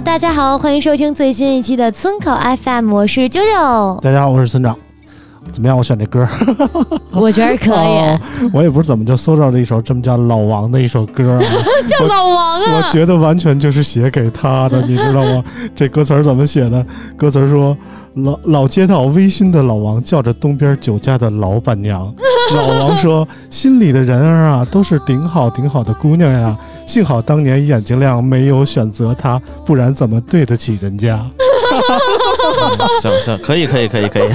Hello，大家好，欢迎收听最新一期的村口 FM，我是啾啾，大家好，我是村长。怎么样？我选这歌，我觉得可以，哦我也不知怎么就搜着了一首这么叫老王的一首歌、啊，叫老王啊，我觉得完全就是写给他的，你知道吗？这歌词儿怎么写的？歌词儿说：老老街道微醺的老王叫着东边酒家的老板娘，老王说：心里的人儿啊，都是顶好顶好的姑娘呀。幸好当年眼睛亮，没有选择他，不然怎么对得起人家？行行，可以可以可以可以，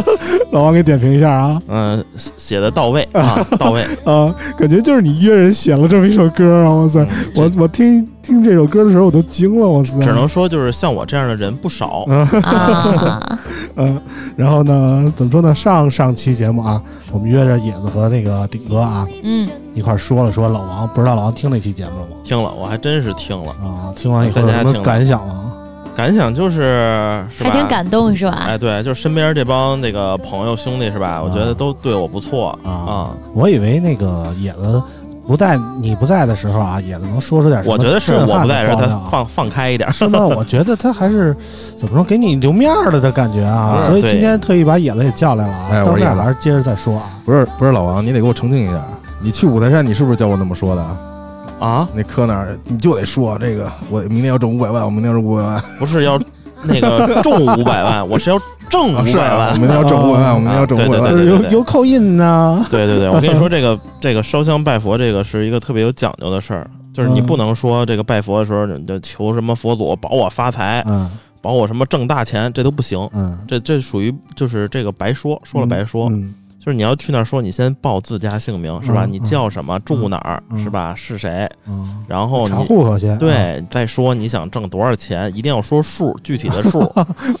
老王给点评一下啊嗯，写的到位啊，到位。啊，感觉就是你约人写了这么一首歌啊！哇塞，我我听听这首歌的时候我都惊了，哇塞！只能说就是像我这样的人不少。啊，嗯，然后呢，怎么说呢？上上期节目啊，我们约着野子和那个顶哥啊嗯，一块儿说了说老王，不知道老王听那期节目了吗？听了，我还真是听了，啊，听完以后有什么感想吗？感想就是是吧？还挺感动是吧？哎，对，就是身边这帮那个朋友兄弟是吧？我觉得都对我不错啊啊。我以为那个野子不在你不在的时候啊，野子能说出点什么我觉得是我不在这儿，他爆料啊放放开一点。是吗？我觉得他还是怎么说，给你留面儿了的感觉啊。所以今天特意把野子也叫来了啊，到那儿还是接着再说啊。不是不是老王，你得给我澄清一下，你去五台山，你是不是教我那么说的？啊，那科那儿你就得说这个，我明天要挣五百万，我明天要挣五百万，不是要那个中五百万，我是要挣啊五百万。明天要挣五百万，我明天要挣五百万对对对。就是有有口音呢。对对对，我跟你说，这个这个烧香拜佛，这个是一个特别有讲究的事儿，就是你嗯不能说这个拜佛的时候你就求什么佛祖保我发财，嗯保我什么挣大钱，这都不行。嗯，这这属于就是这个白说，说了白说，嗯就是你要去那儿说，你先报自家姓名是吧？嗯你叫什么，住哪儿嗯是吧？是谁？嗯，然后查你户口先。对再说你想挣多少钱，一定要说数，具体的数。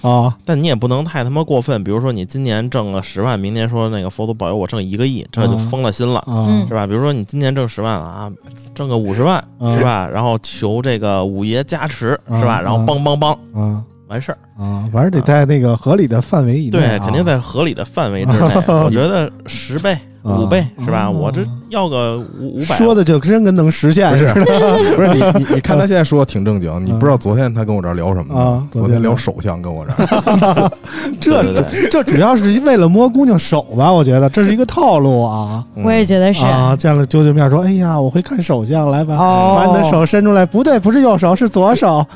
啊，但你也不能太他妈过分，比如说你今年挣了十万，明年说那个佛祖保佑我挣一个亿，这就嗯疯了心了。是吧？比如说你今年挣十万了啊，挣个五十万、嗯是吧？然后求这个五爷加持、是吧？嗯然后梆梆梆啊完事儿。啊，反正得在那个合理的范围以内对，啊。肯定在合理的范围之内。我觉得十倍、啊五倍是吧？嗯我这要个五五百，说的就真跟能实现不是似的。不是你你你看他现在说的挺正经，你不知道昨天他跟我这儿聊什么啊呢？昨天聊手相，跟我这儿。这这主要是为了摸姑娘手吧？我觉得这是一个套路啊。嗯我也觉得是。啊，见了舅舅面说：“哎呀，我会看手相，来吧，哦把你的手伸出来。不对，不是右手，是左手。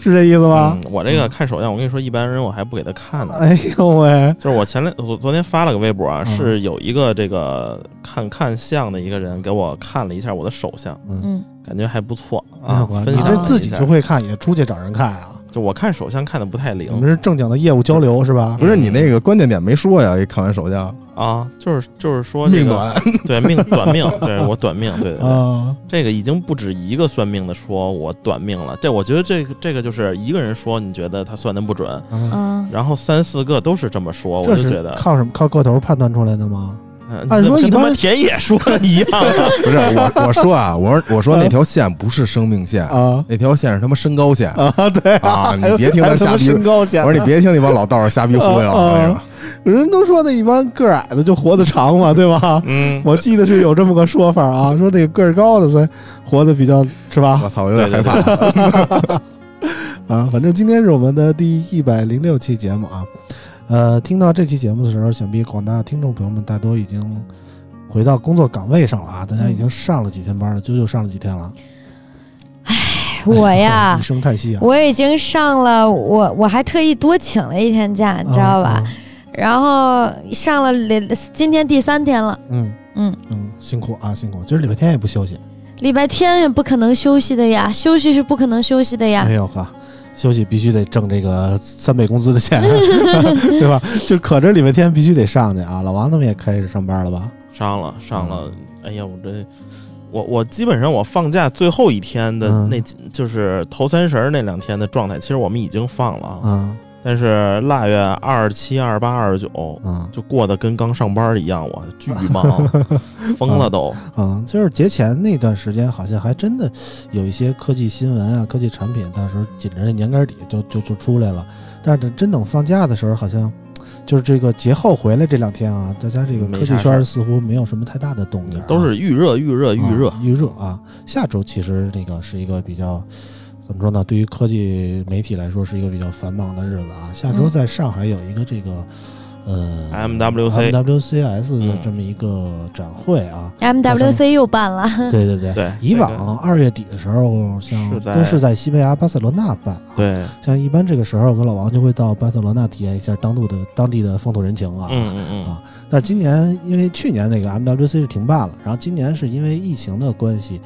是这意思吧？嗯，我这个看手相，我跟你说，一般人我还不给他看呢。哎呦喂，就是我前两我昨天发了个微博啊，嗯是有一个这个看看相的一个人给我看了一下我的手相，嗯，嗯，感觉还不错哎啊。你这自己就，会看，也出去找人看啊？就我看手相看的不太你灵们是正经的业务交流是吧？不是你那个关键点没说呀？一看完手相，啊，就是就是说这个命短，对命短命，对我短命，对对对，啊，这个已经不止一个算命的说我短命了，这我觉得这个这个就是一个人说你觉得他算的不准，然后三四个都是这么说，我就是觉得，靠什么？靠个头判断出来的吗？按说一般他妈田野说的一样啊，不是我我说啊，我说我说那条线不是生命线，啊那条线是他妈身高线。啊，对啊你别听他瞎逼身高线，我说你别听那帮老道儿瞎逼忽悠，人都说那一般个儿矮的就活得长嘛，对吧？嗯，我记得是有这么个说法啊，说这个个儿高的才活得比较是吧？我操，我有点害对怕。啊，反正今天是我们的第一百零六期节目啊。呃，听到这期节目的时候，想必广大听众朋友们大多已经回到工作岗位上了啊，大家已经上了几天班了，啾啾上了几天了？我呀一，声叹息啊，我已经上了，我我还特意多请了一天假，你知道吧？啊？啊然后上了两，今天第三天了，嗯嗯，嗯，辛苦啊，辛苦，今儿礼拜天也不休息。礼拜天也不可能休息的呀，休息是不可能休息的呀哎。呦呵，休息必须得挣这个三倍工资的钱，对吧？就可着礼拜天必须得上去啊。老王他们也开始上班了吧？上了上了，哎呀，我这。我我基本上我放假最后一天的嗯那几，就是头三十儿那两天的状态，其实我们已经放了啊，啊但是腊月二十七、二十八、二十九嗯就过得跟刚上班一样，我巨忙，疯了都。嗯！就是节前那段时间，好像还真的有一些科技新闻啊、科技产品，到时候紧着这年根儿底就就就出来了。但是等真等放假的时候，好像就是这个节后回来这两天啊，大家这个科技圈似乎没有什么太大的动静啊，都是预热、预热、预热啊。预热啊。下周其实那个是一个比较怎么说呢？对于科技媒体来说是一个比较繁忙的日子啊。下周嗯在上海有一个这个呃 MWC MWCS 的嗯这么一个展会啊。MWC 又办了，对对对。对，以往二月底的时候，像都是在西班牙巴塞罗那办啊。对，像一般这个时候，我跟老王就会到巴塞罗那体验一下当地的当地的风土人情啊。嗯嗯嗯啊，但是今年因为去年那个 MWC 是停办了，然后今年是因为疫情的关系，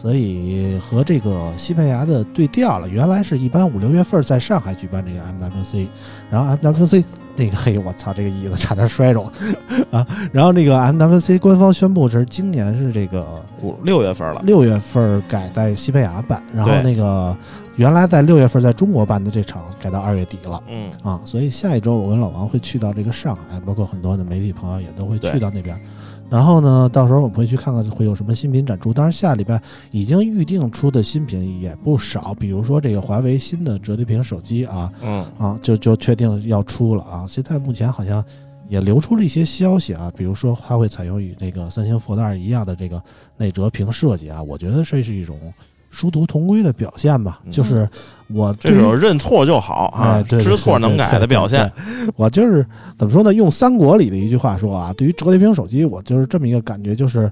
所以和这个西班牙的对调了。原来是一般五六月份在上海举办这个 MWC，然后 MWC 那个嘿，我操，这个椅子差点摔着 啊！然后那个 MWC 官方宣布是今年是这个五六月份了。六月份改在西班牙办，然后那个原来在六月份在中国办的这场改到二月底了。嗯，啊，所以下一周我跟老王会去到这个上海，包括很多的媒体朋友也都会去到那边。然后呢，到时候我们会去看看会有什么新品展出。当然，下礼拜已经预定出的新品也不少，比如说这个华为新的折叠屏手机啊嗯，啊，就就确定要出了啊。现在目前好像也流出了一些消息啊，比如说它会采用与那个三星 Fold 二一样的这个内折屏设计啊，我觉得这是一种殊途同归的表现吧。嗯就是我这种认错就好啊知错能改的表现。我就是怎么说呢？用三国里的一句话说啊，对于折叠屏手机，我就是这么一个感觉，就是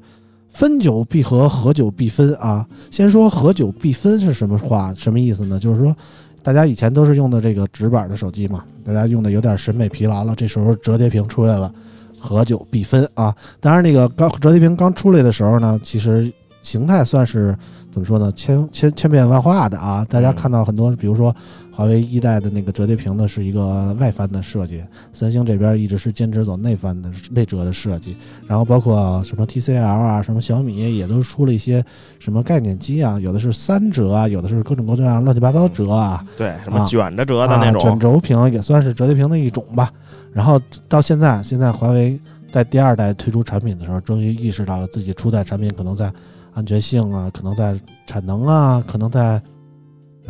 分久必合，合久必分啊。先说合久必分是什么话？什么意思呢？就是说。大家以前都是用的这个直板的手机嘛，大家用的有点审美疲劳了，这时候折叠屏出来了，合久必分啊。当然，那个刚折叠屏刚出来的时候呢，其实形态算是怎么说呢，千千千变万化的啊。大家看到很多，比如说华为一代的那个折叠屏呢，是一个外翻的设计，三星这边一直是坚持走内翻的内折的设计。然后包括什么 TCL 啊，什么小米也都出了一些什么概念机啊，有的是三折啊，有的是各种各样乱七八糟折啊。对，什么啊卷着折的那啊、卷，轴屏也算是折叠屏的一种吧。然后到现在，现在华为在第二代推出产品的时候，终于意识到了自己初代产品可能在安全性啊，可能在产能啊，可能在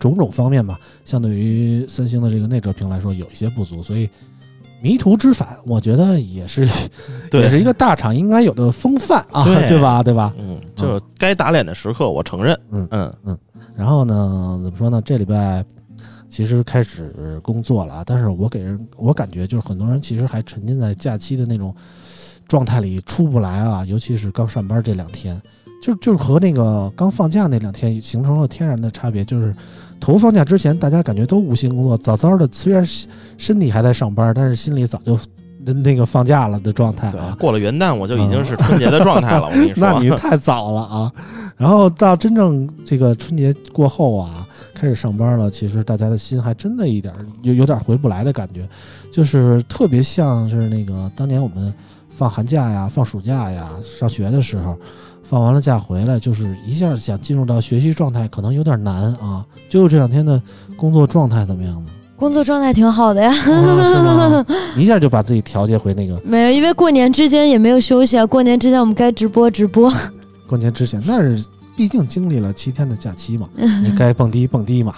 种种方面吧，相对于三星的这个内折屏来说有一些不足，所以。迷途知返，我觉得也是，也是一个大厂应该有的风范啊，对对吧？对吧？嗯，就是该打脸的时刻，我承认。嗯嗯然后呢，怎么说呢？这礼拜其实开始工作了啊，但是我给人我感觉就是很多人其实还沉浸在假期的那种状态里出不来啊，尤其是刚上班这两天。就就是和那个刚放假那两天形成了天然的差别，就是头放假之前，大家感觉都无心工作，早早的虽然身体还在上班，但是心里早就那个放假了的状态对啊，。过了元旦我就已经是春节的状态了。我跟你 说，那你太早了啊！然后到真正这个春节过后啊，开始上班了，其实大家的心还真的一点有有点回不来的感觉，就是特别像是那个当年我们放寒假呀、放暑假呀、上学的时候，放完了假回来，就是一下想进入到学习状态，可能有点难啊。就这两天的工作状态怎么样呢？工作状态挺好的呀，啊是吗？一下就把自己调节回那个没有，因为过年之间也没有休息啊。过年之间我们该直播直播，过年之前，那是毕竟经历了七天的假期嘛，你该蹦迪蹦迪嘛，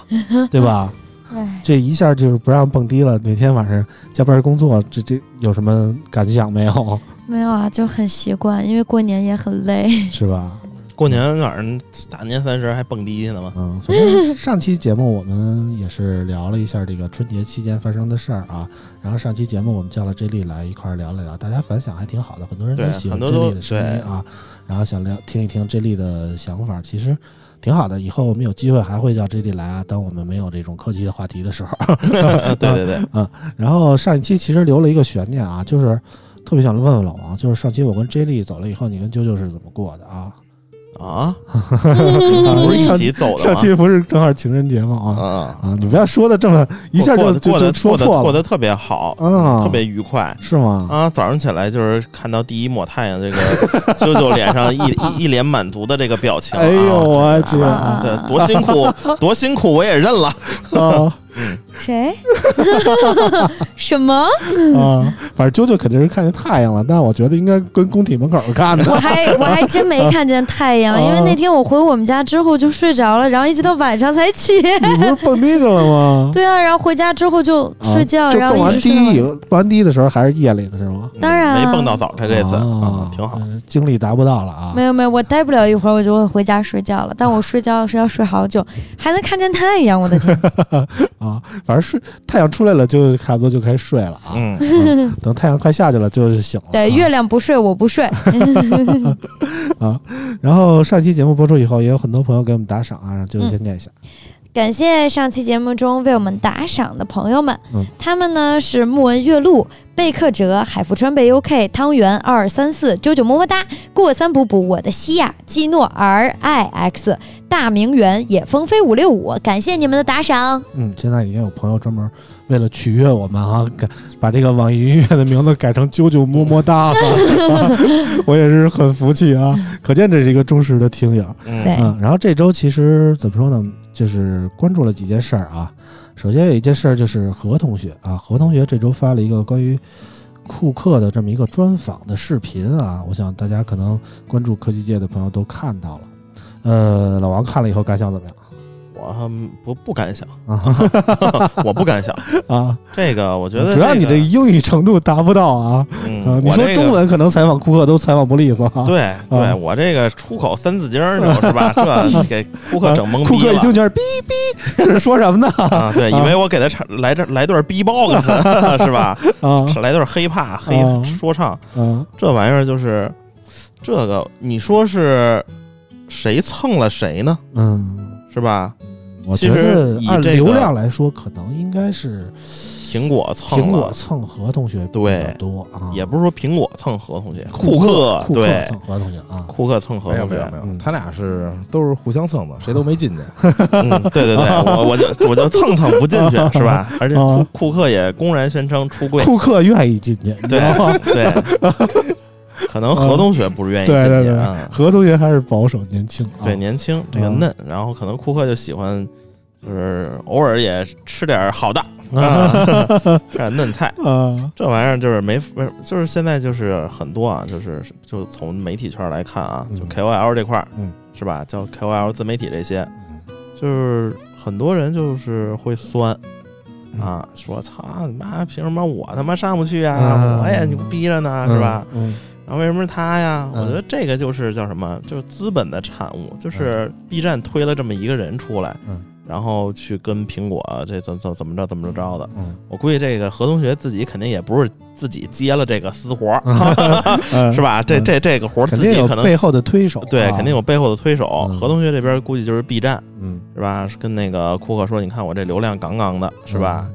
对吧？哎，这一下就是不让蹦迪了，每天晚上加班工作，这这有什么感想没有？没有啊，就很习惯，因为过年也很累。是吧？过年晚上大年三十还蹦迪去呢吗？嗯，反正上期节目我们也是聊了一下这个春节期间发生的事儿啊，然后上期节目我们叫了 J 莉来一块儿聊了聊，大家反响还挺好的，很多人都喜欢很 J 莉的声音啊，然后想聊听一听 J 莉的想法，其实挺好的。以后我们有机会还会叫 J D 来啊，当我们没有这种科技的话题的时候。对 对对，嗯然后上一期其实留了一个悬念啊，就是特别想问问老王，就是上期我跟 J D 走了以后，你跟啾啾是怎么过的啊？啊，不是一起走的吗？上期不是正好情人节吗？啊嗯，啊！你不要说的这么一下过就就就说破了，过得特别好，嗯，特别愉快。是吗？啊，早上起来就是看到第一抹太阳，这个 啾啾脸上一一一脸满足的这个表情啊，哎呦我去啊对，多辛苦，多辛苦我也认了。啊谁？什么？啊！反正啾啾肯定是看见太阳了，但我觉得应该跟工体门口看的。我还我还真没看见太阳，因为那天我回我们家之后就睡着了，然后一直到晚上才起。你不是蹦迪去了吗？对啊，然后回家之后就睡觉，啊就然后蹦完一直睡到晚迪，蹦完迪的时候还是夜里的是吗？当然啊没蹦到早晨这次啊啊，挺好。嗯精力达不到了啊。没有没有，我待不了一会儿，我就会回家睡觉了。但我睡觉是要睡好久，还能看见太阳，我的天！啊，反正睡太阳出来了就差不多就开始睡了啊。嗯，嗯等太阳快下去了就是醒了。对，啊月亮不睡，我不睡。啊。然后上期节目播出以后，也有很多朋友给我们打赏啊，让先念一下。感谢上期节目中为我们打赏的朋友们，嗯。他们呢是木文月露、贝克哲、海富川贝 UK、汤圆二二三四、九九么么哒、过三补补、我的西亚、基诺 R I X、大名媛、野风飞五六五，感谢你们的打赏。嗯，现在已经有朋友专门为了取悦我们啊，改把这个网易云音乐的名字改成“啾啾么么哒”了，啊我也是很服气啊，可见这是一个忠实的听友。嗯。对。嗯，然后这周其实怎么说呢，就是关注了几件事儿啊。首先有一件事儿就是何同学啊，何同学这周发了一个关于库克的这么一个专访的视频啊，我想大家可能关注科技界的朋友都看到了。呃，老王看了以后感想怎么样我嗯不不敢想，啊？我不敢想。啊，这个我觉得主要你这英语程度达不到啊。嗯啊，你说中文可能采访库克都采访不利索啊。对对，我这个出口三字经 是吧？这给顾客整懵逼了库克一听就是哔哔，这是说什么呢？啊！对，以为我给他唱来这来段 B-box 是吧？啊来段黑怕黑啊说唱，啊这玩意儿就是这个，你说是谁蹭了谁呢？嗯。是吧？我觉得以这个按流量来说，可能应该是苹果蹭苹果，蹭合同学比对较多啊，也不是说苹果蹭合同学，库克库克对蹭何同学啊，库克蹭合同学没有没有，没有，嗯他俩是都是互相蹭的，谁都没进去。嗯，对对对，我我就我就蹭蹭不进去是吧？而且库克也公然宣称出柜，库克愿意进去，对？对，可能何同学不是愿意进对对对去啊，何同学还是保守年轻啊，对，年轻这个嗯嫩，然后可能库克就喜欢，就是偶尔也吃点好的 啊，嫩菜。啊，这玩意儿就是没，没就是现在就是很多啊，就是就从媒体圈来看啊，就嗯 KOL 这块儿，嗯，是吧？叫 KOL 自媒体这些，嗯就是很多人就是会酸嗯啊，说操你妈，凭什么我他妈上不去啊？嗯我也牛逼着呢，是吧？？嗯然后为什么是他呀？嗯我觉得这个就是叫什么，就是资本的产物，就是 B 站推了这么一个人出来，嗯然后去跟苹果这怎怎怎么着怎么着的。嗯，我估计这个何同学自己肯定也不是自己接了这个私活儿，嗯是吧？这嗯这这个活儿自肯定己可能有背后的推手，对，啊肯定有背后的推手。嗯何同学这边估计就是 B 站，嗯，是吧？跟那个库克说，你看我这流量杠杠的，是吧？嗯？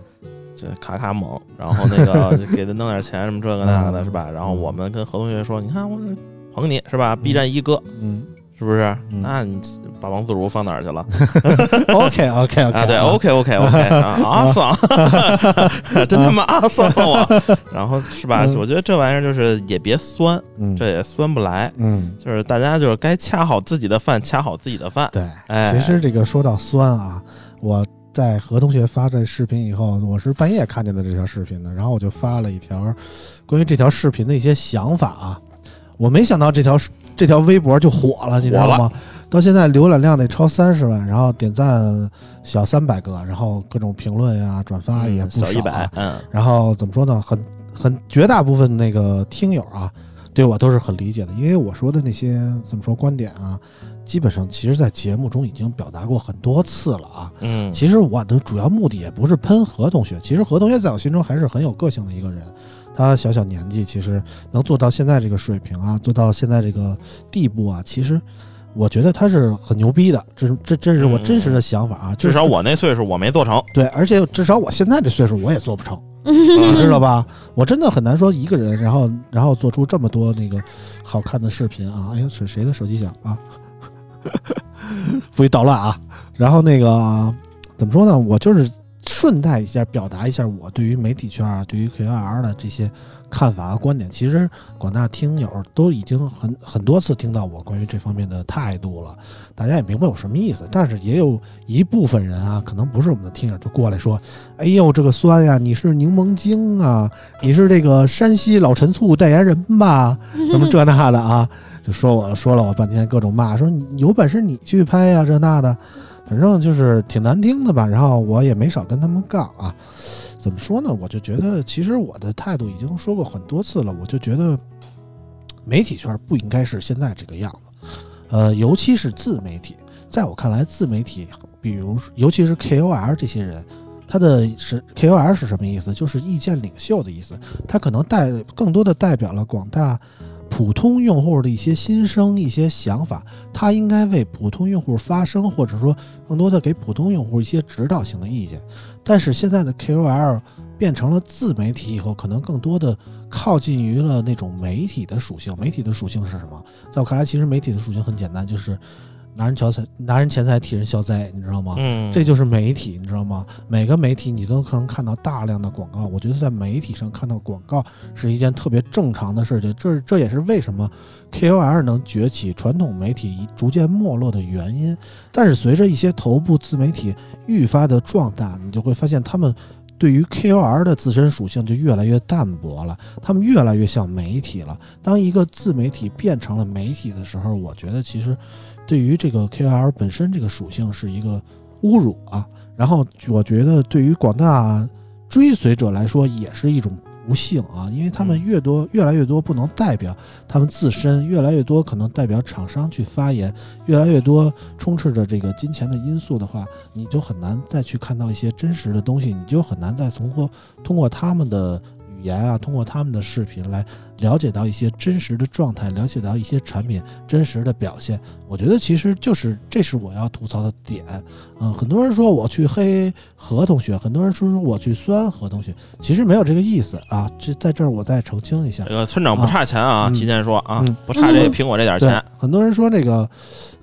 这卡卡猛，然后那个 给他弄点钱什么这个那个的，嗯是吧？然后我们跟何同学说，你看我这捧你是吧？B 站一哥嗯是不是？嗯那你把王自如放哪儿去了？，OK OK OK 啊，对，OK OK OK，啊爽，真他妈啊爽我。然后是吧？嗯我觉得这玩意儿就是也别酸，嗯，这也酸不来。嗯。就是大家就是该掐好自己的饭，掐好自己的饭。对，哎其实这个说到酸啊，我在何同学发这视频以后，我是半夜看见的这条视频的，然后我就发了一条关于这条视频的一些想法啊。我没想到这条这条微博就火了，你知道吗？到现在浏览量得超三十万，然后点赞小三百个，然后各种评论呀、转发也嗯不少、小一百，嗯，然后怎么说呢？很很绝大部分那个听友啊，对我都是很理解的，因为我说的那些怎么说观点啊，基本上其实在节目中已经表达过很多次了啊。嗯，其实我的主要目的也不是喷何同学，其实何同学在我心中还是很有个性的一个人。他小小年纪，其实能做到现在这个水平啊，做到现在这个地步啊，其实我觉得他是很牛逼的。这这这是我真实的想法啊，至少我那岁数我没做成，对，而且至少我现在这岁数我也做不成。嗯 你知道吧？我真的很难说一个人，然后然后做出这么多那个好看的视频啊！哎呀，是谁的手机响啊？不许捣乱啊！然后那个怎么说呢？我就是顺带一下表达一下我对于媒体圈啊，对于 K R R 的这些看法和观点。其实广大听友都已经很很多次听到我关于这方面的态度了，大家也明白我什么意思。但是也有一部分人啊，可能不是我们的听友，就过来说：“哎呦，这个酸呀，你是柠檬精啊，你是这个山西老陈醋代言人吧？什么这那的啊？”就说我说了我半天，各种骂，说你有本事你去拍呀，这那的，反正就是挺难听的吧。然后我也没少跟他们杠啊。怎么说呢？我就觉得，其实我的态度已经说过很多次了。我就觉得，媒体圈不应该是现在这个样子，呃，尤其是自媒体。在我看来，自媒体，比如尤其是 KOL 这些人，他的是 KOL 是什么意思？就是意见领袖的意思。他可能代更多的代表了广大普通用户的一些心声、一些想法。他应该为普通用户发声，或者说更多的给普通用户一些指导性的意见。但是现在的 KOL 变成了自媒体以后，可能更多的靠近于了那种媒体的属性。媒体的属性是什么？在我看来，其实媒体的属性很简单，就是拿人钱财拿人钱财替人消灾，你知道吗？嗯，这就是媒体，你知道吗？每个媒体你都可能看到大量的广告。我觉得在媒体上看到广告是一件特别正常的事情，这这也是为什么 KOL 能崛起，传统媒体逐渐没落的原因。但是随着一些头部自媒体愈发的壮大，你就会发现他们。对于 KOL 的自身属性就越来越淡薄了，他们越来越像媒体了。当一个自媒体变成了媒体的时候，我觉得其实对于这个 KOL 本身这个属性是一个侮辱啊。然后我觉得对于广大追随者来说也是一种不幸啊，因为他们越多越来越多不能代表他们自身，越来越多可能代表厂商去发言，越来越多充斥着这个金钱的因素的话，你就很难再去看到一些真实的东西，你就很难再从过通过他们的语言啊，通过他们的视频来了解到一些真实的状态，了解到一些产品真实的表现。我觉得其实就是这是我要吐槽的点。嗯，很多人说我去黑何同学，很多人说我去酸何同学，其实没有这个意思啊。这在这儿我再澄清一下这。个村长不差钱啊，嗯提前说啊嗯，不差这苹果这点对钱，，很多人说这个，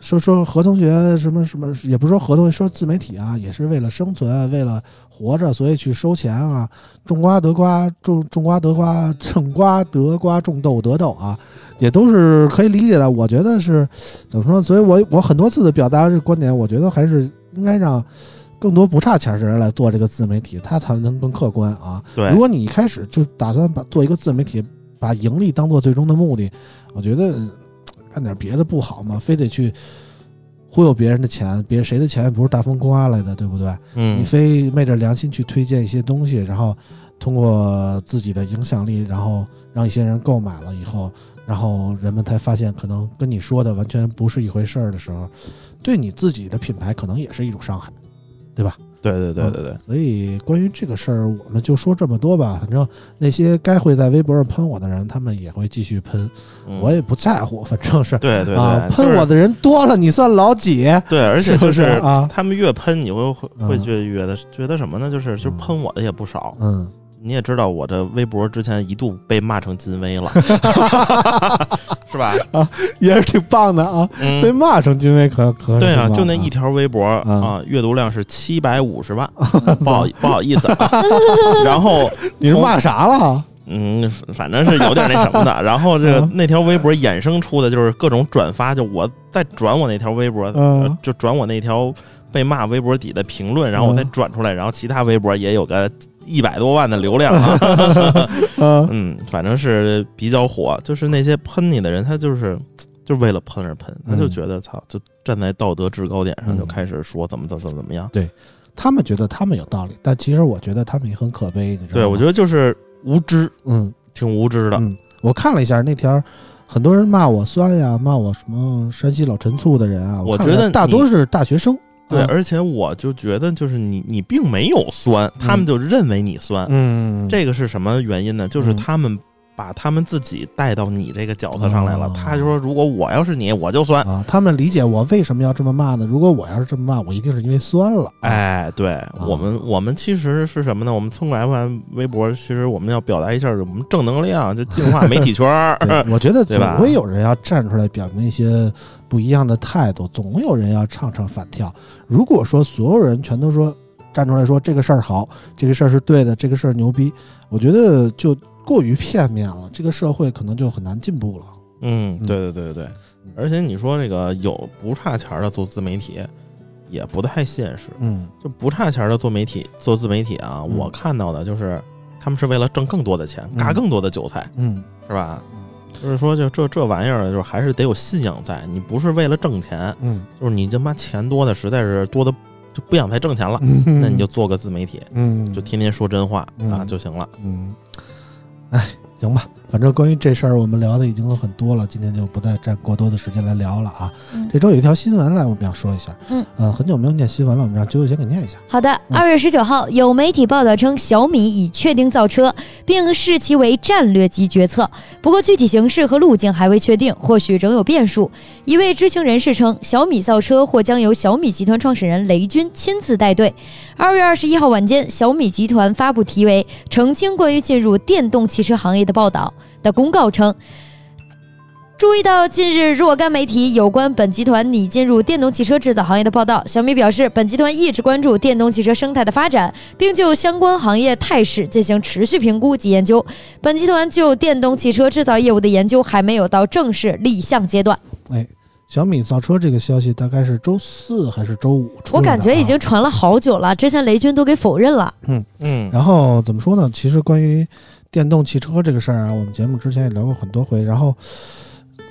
说说何同学什么什么，也不是说何同学，说自媒体啊，也是为了生存，为了活着，所以去收钱啊，种瓜得瓜，种种瓜得瓜，种瓜得瓜，种豆得豆啊，也都是可以理解的。我觉得是怎么说？所以我我很多次的表达这个观点，我觉得还是应该让更多不差钱的人来做这个自媒体，他才能更客观啊。对如，果你一开始就打算把做一个自媒体，把盈利当做最终的目的，我觉得呃干点别的不好吗？非得去忽悠别人的钱，别谁的钱也不是大风刮来的，对不对？嗯你嗯，非昧着良心去推荐一些东西，然后通过自己的影响力，然后让一些人购买了以后，然后人们才发现可能跟你说的完全不是一回事儿的时候，对你自己的品牌可能也是一种伤害。对吧？对对对对对，所以关于这个事儿，我们就说这么多吧。反正那些该会在微博上喷我的人，他们也会继续喷，嗯。我也不在乎，反正是。对对啊，对，就是喷我的人多了，你算老几？对，而且就是啊。他们越喷，你会会会嗯。觉觉得觉得什么呢？就是就嗯。喷我的也不少。嗯，你也知道，我的微博之前一度被骂成金威了，是吧？啊也是挺棒的啊，被嗯，骂成金威可可对啊，就那一条微博啊，阅读量是七百五十万，不好不好意思啊。然后你是骂啥了？嗯，反正是有点那什么的。然后这个嗯那条微博衍生出的就是各种转发，就我再转我那条微博，就转我那条被骂微博底的评论，然后我再嗯转出来，然后其他微博也有个一百多万的流量啊。嗯 嗯，反正是比较火。就是那些喷你的人，他就是就是为了喷而喷，他就嗯觉得操，就站在道德制高点上嗯就开始说怎么怎么怎么样。对他们觉得他们有道理，但其实我觉得他们也很可悲，你知道吗？对，我觉得就是无知，嗯挺无知的。嗯，我看了一下那条，很多人骂我酸呀，骂我什么山西老陈醋的人啊，我觉得大多是大学生。对，啊而且我就觉得，就是你你并没有酸，他们就认为你酸，嗯，这个是什么原因呢？就是嗯。他们把他们自己带到你这个角色上来了。哦他就说，如果我要是你，我就酸。啊，他们理解我为什么要这么骂呢？如果我要是这么骂，我一定是因为酸了。哎，对我们，我们其实是什么呢？我们村口 FM 微博，其实我们要表达一下我们正能量，就净化媒体圈儿。我觉得总会有人要站出来表明一些不一样的态度，总有人要唱唱反调。如果说所有人全都说站出来说这个事儿好，这个事儿是对的，这个事儿牛逼，我觉得就过于片面了，这个社会可能就很难进步了。嗯，嗯对对对对对。而且你说这个有不差钱儿的做自媒体，也不太现实。嗯就不差钱儿的做媒体做自媒体啊，嗯我看到的就是他们是为了挣更多的钱，嗯嘎更多的韭菜，嗯是吧？就是说，就这这玩意儿，就是还是得有信仰在。你不是为了挣钱，嗯，就是你他妈钱多的实在是多的就不想再挣钱了，那你就做个自媒体，嗯就天天说真话嗯啊就行了。嗯，哎，行吧，反正关于这事儿我们聊的已经有很多了，今天就不再占过多的时间来聊了啊。嗯这周有一条新闻来，我们要说一下。嗯，呃，很久没有念新闻了，我们让九九先给念一下。好的，嗯二月十九号，有媒体报道称，小米已确定造车，并视其为战略级决策。不过，具体形式和路径还未确定，或许仍有变数。一位知情人士称，小米造车或将由小米集团创始人雷军亲自带队。二月二十一号晚间，小米集团发布题为“澄清关于进入电动汽车行业的报道”的公告称。注意到近日若干媒体有关本集团拟进入电动汽车制造行业的报道，小米表示，本集团一直关注电动汽车生态的发展，并就相关行业态势进行持续评估及研究。本集团就电动汽车制造业务的研究还没有到正式立项阶段。小米造车这个消息大概是周四还是周五出啊我感觉已经传了好久了，之前雷军都给否认了。嗯嗯，然后怎么说呢？其实关于电动汽车这个事儿啊，我们节目之前也聊过很多回。然后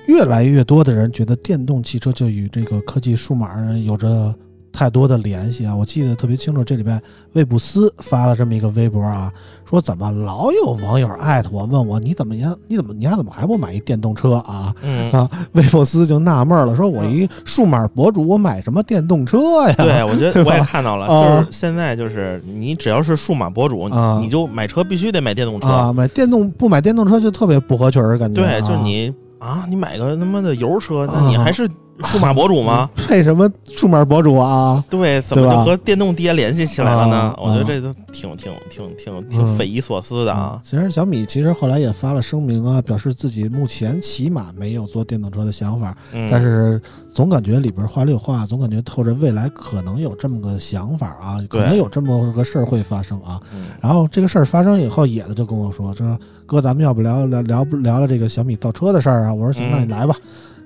越来越多的人觉得电动汽车就与这个科技数码有着太多的联系啊。我记得特别清楚，这礼拜魏布斯发了这么一个微博啊，说怎么老有网友艾特我问我你怎么样？你怎么你丫怎么还不买一电动车啊？嗯，啊，魏布斯就纳闷了，说我一数码博主，我买什么电动车呀？对，我觉得 我也看到了，啊就是现在就是你只要是数码博主，啊你就买车必须得买电动车。啊，买电动不买电动车就特别不合群儿，感觉、对，啊。就你啊，你买个他妈的油车，那你啊还是数码博主吗？配什么数码博主啊？对，怎么就和电动爹联系起来了呢啊？我觉得啊这都挺挺挺挺嗯挺匪夷所思的啊。其实小米其实后来也发了声明啊，表示自己目前起码没有做电动车的想法，嗯，但是总感觉里边话里有话，总感觉透着未来可能有这么个想法啊，可能有这么个事儿会发生啊。嗯然后这个事儿发生以后，野子就跟我说：“说哥，咱们要不聊聊聊不聊聊这个小米造车的事儿啊？”我说：“行，嗯那你来吧。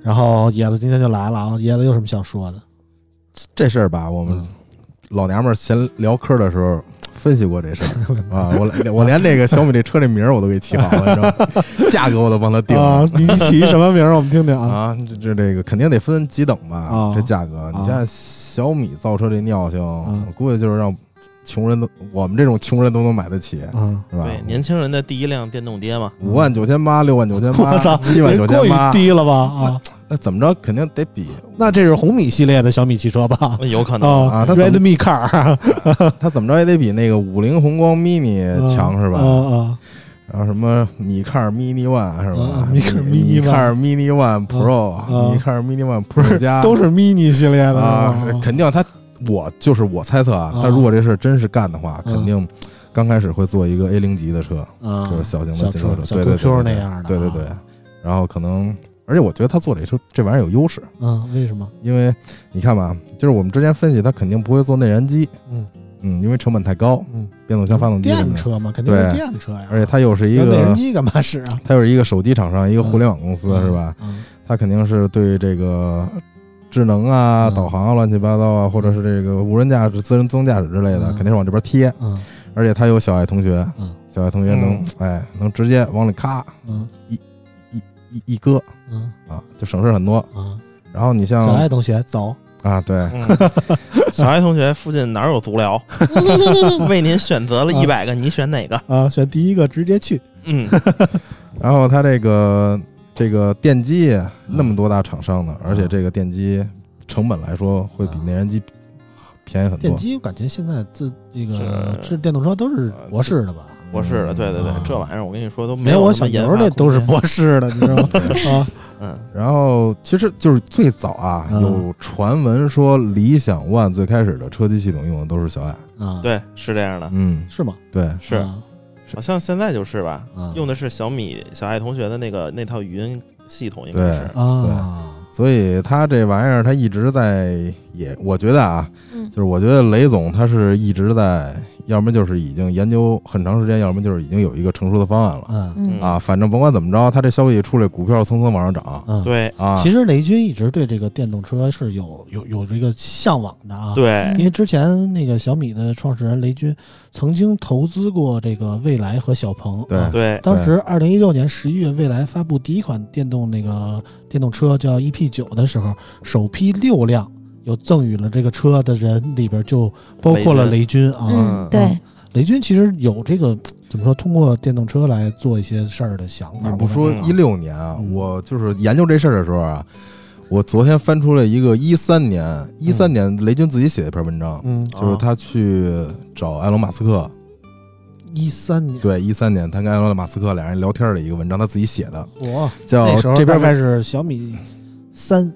然后野子今天就来了啊，野子有什么想说的？这事儿吧，我们嗯老娘们儿闲聊嗑的时候分析过这事儿 啊，我连我连这个小米这车这名儿我都给起好了，你知道吗？价格我都帮他定啊了，你 起什么名儿？我们听听啊。啊，这这这个肯定得分几等吧啊，这价格，你像小米造车这尿性，嗯我估计就是让穷人都我们这种穷人都能买得起，嗯，是吧？对，年轻人的第一辆电动爹嘛。五万九千八，六万九千八我操，，七万九过于千八，低了吧？啊，那怎么着肯定得比那这是红米系列的小米汽车吧？有可能。啊，Redmi Car 它怎么着也得比那个五菱宏光 mini 强是吧？啊啊然后什么米卡尔 mini one 是吧？啊？米卡尔 mini 米 one 卡尔 mini one Pro，啊米卡尔 mini one 不 Pro 加。都是 mini 系列的肯定他我就是我猜测啊啊，他如果这事儿真是干的话，嗯肯定刚开始会做一个 A 零级的车，啊，就是小型的小进口车，对对对那样的，对对对，然后可能。而且我觉得他做这车这玩意儿有优势，嗯，为什么？因为你看吧，就是我们之前分析，他肯定不会做内燃机，嗯。嗯，因为成本太高，嗯，变速箱、发动机电车嘛，肯定是对。电车呀，而且它又是一个内燃个，机干嘛使啊？它又是一个手机厂商，一个互联网公司，是吧？嗯？它肯定是对这个智能啊、嗯。导航啊、乱七八糟啊，或者是这个无人驾驶、自自动驾驶之类的，嗯。肯定是往这边贴。嗯。而且他有小爱同学，嗯。小爱同学能嗯。哎能直接往里咔嗯。一一搁嗯。啊，就省事很多。啊，然后你像小爱同学走，啊，对，嗯，小爱同学附近哪有足疗？为您选择了一百个，你选哪个？啊，选第一个直接去，嗯，然后它这个这个电机嗯。那么多大厂商呢，而且这个电机成本来说会比内燃机便宜很多。电机我感觉现在这这个是。是电动车都是博士的吧？博士的，对对对啊，这玩意儿我跟你说都没有有什么我小牛儿那都是间。博士的，你知道吗？啊，嗯，然后其实就是最早啊，嗯。有传闻说理想 ONE 最开始的车机系统用的都是小爱。啊，，对，是这样的，嗯，是吗？对，是啊好像现在就是吧，啊用的是小米小爱同学的那个那套语音系统，应该是对啊，所以他这玩意儿他一直在也，我觉得啊，嗯。就是我觉得雷总他是一直在，要么就是已经研究很长时间，要么就是已经有一个成熟的方案了。嗯嗯啊，反正甭管怎么着，他这消息一出来，股票蹭蹭往上涨嗯，。对啊。其实雷军一直对这个电动车是有有有这个向往的啊。。对因为之前那个小米的创始人雷军曾经投资过这个蔚来和小鹏，对啊对，当时二零一六年十一月，蔚来发布第一款电动那个电动车叫 EP 九的时候，首批六辆有赠予了这个车的人里边就包括了雷军。啊。嗯，对，雷军其实有这个怎么说，通过电动车来做一些事儿的想法。你不说嗯一六年啊，嗯。我就是研究这事儿的时候啊，我昨天翻出了一个一三年，一三年雷军自己写的一篇文章，嗯，就是他去找埃隆马斯克，一三年，对，一三年他跟埃隆马斯克俩人聊天的一个文章，他自己写的，我叫那时候这边开始小米三，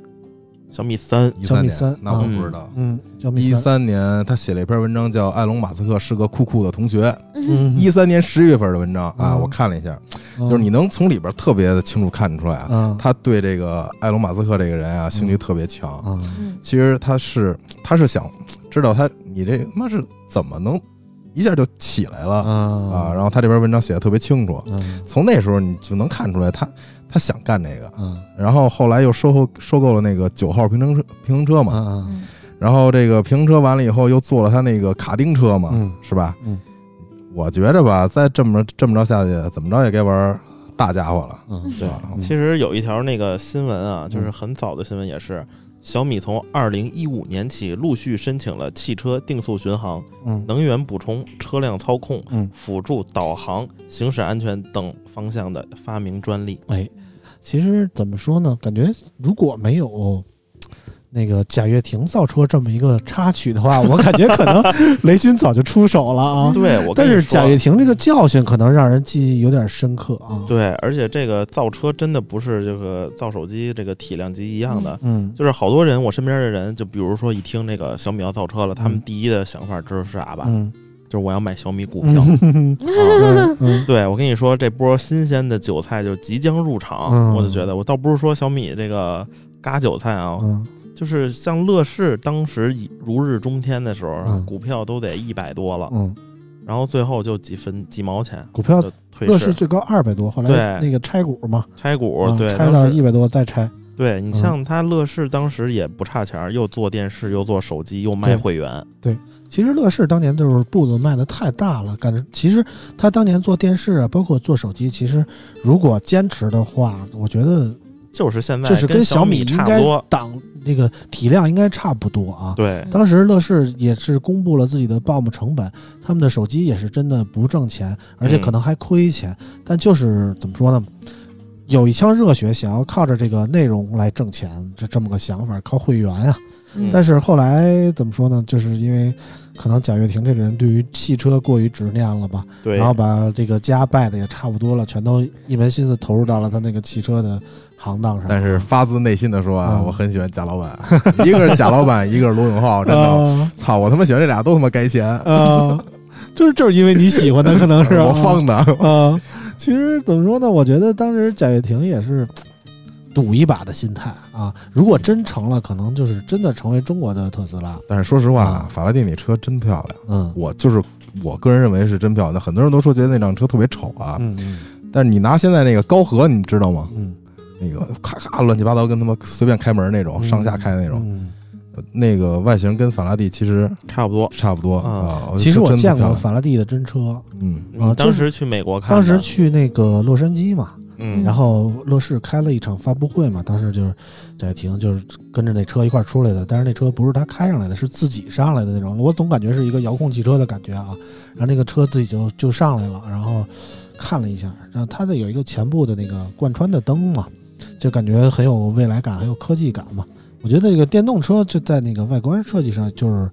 小米三，一三年小米三，那我嗯不知道。嗯，小米一三年，他写了一篇文章，叫《埃隆·马斯克是个酷酷的同学》。嗯，一三年十月份的文章啊，嗯我看了一下，嗯就是你能从里边特别的清楚看出来啊，嗯他对这个埃隆·马斯克这个人啊，兴趣特别强。其实他是他是想知道他你这他妈是怎么能一下就起来了啊？啊然后他这篇文章写的特别清楚，嗯从那时候你就能看出来他他想干这个。嗯。然后后来又收购收购了那个九号平衡车平衡车嘛，嗯嗯。然后这个平衡车完了以后又做了他那个卡丁车嘛，嗯。是吧？嗯，我觉着吧，再这么这么着下去，怎么着也该玩大家伙了，嗯对。其实有一条那个新闻啊，就是很早的新闻，也是小米从二零一五年起陆续申请了汽车定速巡航、嗯能源补充、车辆操控、嗯，辅助导航、行驶安全等方向的发明专利。哎，其实怎么说呢？感觉如果没有那个贾跃亭造车这么一个插曲的话，我感觉可能雷军早就出手了啊。对，我但是贾跃亭这个教训可能让人记忆有点深刻啊。，对，而且这个造车真的不是这个造手机这个体量级一样的。嗯，就是好多人，我身边的人，就比如说一听这个小米要造车了，他们嗯第一的想法知道是啥吧？嗯就是我要买小米股票。对，我跟你说，这波新鲜的韭菜就即将入场，嗯我就觉得，我倒不是说小米这个嘎韭菜啊，嗯就是像乐视当时以如日中天的时候，嗯。股票都得一百多了，嗯，然后最后就几分几毛钱股票乐视最高二百多，后来那个拆股嘛，拆股，啊对，拆到一百多再拆。对你嗯像他乐视当时也不差钱儿，又做电视，又做手机，又卖会员，对。其实乐视当年就是步子迈的太大了，感觉其实他当年做电视啊，包括做手机，其实如果坚持的话，我觉得就是现在就是跟小米应该差不多。档这个体量应该差不多啊。对，当时乐视也是公布了自己的 BOM 成本，他们的手机也是真的不挣钱，而且可能还亏钱。但就是怎么说呢？有一腔热血，想要靠着这个内容来挣钱，这这么个想法，靠会员啊。嗯但是后来怎么说呢？就是因为可能贾跃亭这个人对于汽车过于执念了吧，对。然，后把这个家败的也差不多了，全都一门心思投入到了他那个汽车的行当上。但是发自内心的说啊，嗯。我很喜欢贾老板，一个是贾老板，一个是罗永浩，真的，啊操，我他妈喜欢这俩都他妈该钱，啊，就是就是因为你喜欢的，可能是。我放的，啊。其实怎么说呢？我觉得当时贾跃亭也是赌一把的心态啊。如果真成了，可能就是真的成为中国的特斯拉。但是说实话啊啊，法拉第那车真漂亮，嗯我就是我个人认为是真漂亮。很多人都说觉得那辆车特别丑啊，嗯嗯但是你拿现在那个高和，你知道吗？嗯，那个咔咔乱七八糟，跟他妈随便开门那种，上下开那种，嗯那个外形跟法拉第其实差不多。差不多啊啊。其实我见过法拉第的真车，嗯，啊当时去美国看，当时去那个洛杉矶嘛，嗯，然后乐视开了一场发布会嘛，当时就是贾跃亭就是跟着那车一块出来的，但是那车不是他开上来的，是自己上来的那种，我总感觉是一个遥控汽车的感觉啊。然后那个车自己就就上来了，然后看了一下，然后它的有一个前部的那个贯穿的灯嘛，就感觉很有未来感，很有科技感嘛。我觉得这个电动车就在那个外观设计上，就是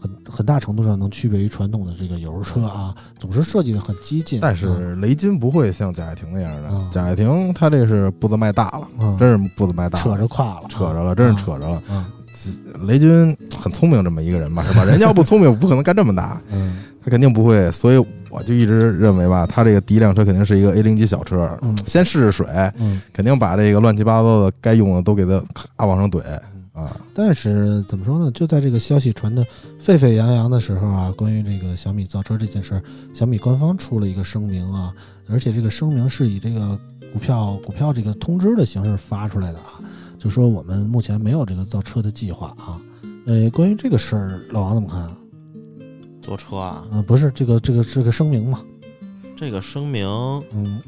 很很大程度上能区别于传统的这个油车啊，总是设计的很激进。但是雷军不会像贾跃亭那样的嗯，贾跃亭他这是步子迈大了，嗯，真是步子迈大了，扯着胯了，扯着了，真是扯着了。嗯雷军很聪明这么一个人吧，是吧？人家要不聪明，不可能干这么大，嗯他肯定不会。所以我就一直认为吧，他这个第一辆车肯定是一个 A 零级小车，嗯先试试水，嗯。肯定把这个乱七八糟的该用的都给他咔往上怼啊。但是怎么说呢？就在这个消息传的沸沸扬扬的时候啊，关于这个小米造车这件事儿，小米官方出了一个声明啊，而且这个声明是以这个股票股票这个通知的形式发出来的啊，就说我们目前没有这个造车的计划啊。呃，关于这个事儿，老王怎么看啊？坐车啊，呃，不是这个这个这个声明嘛？这个声明，嗯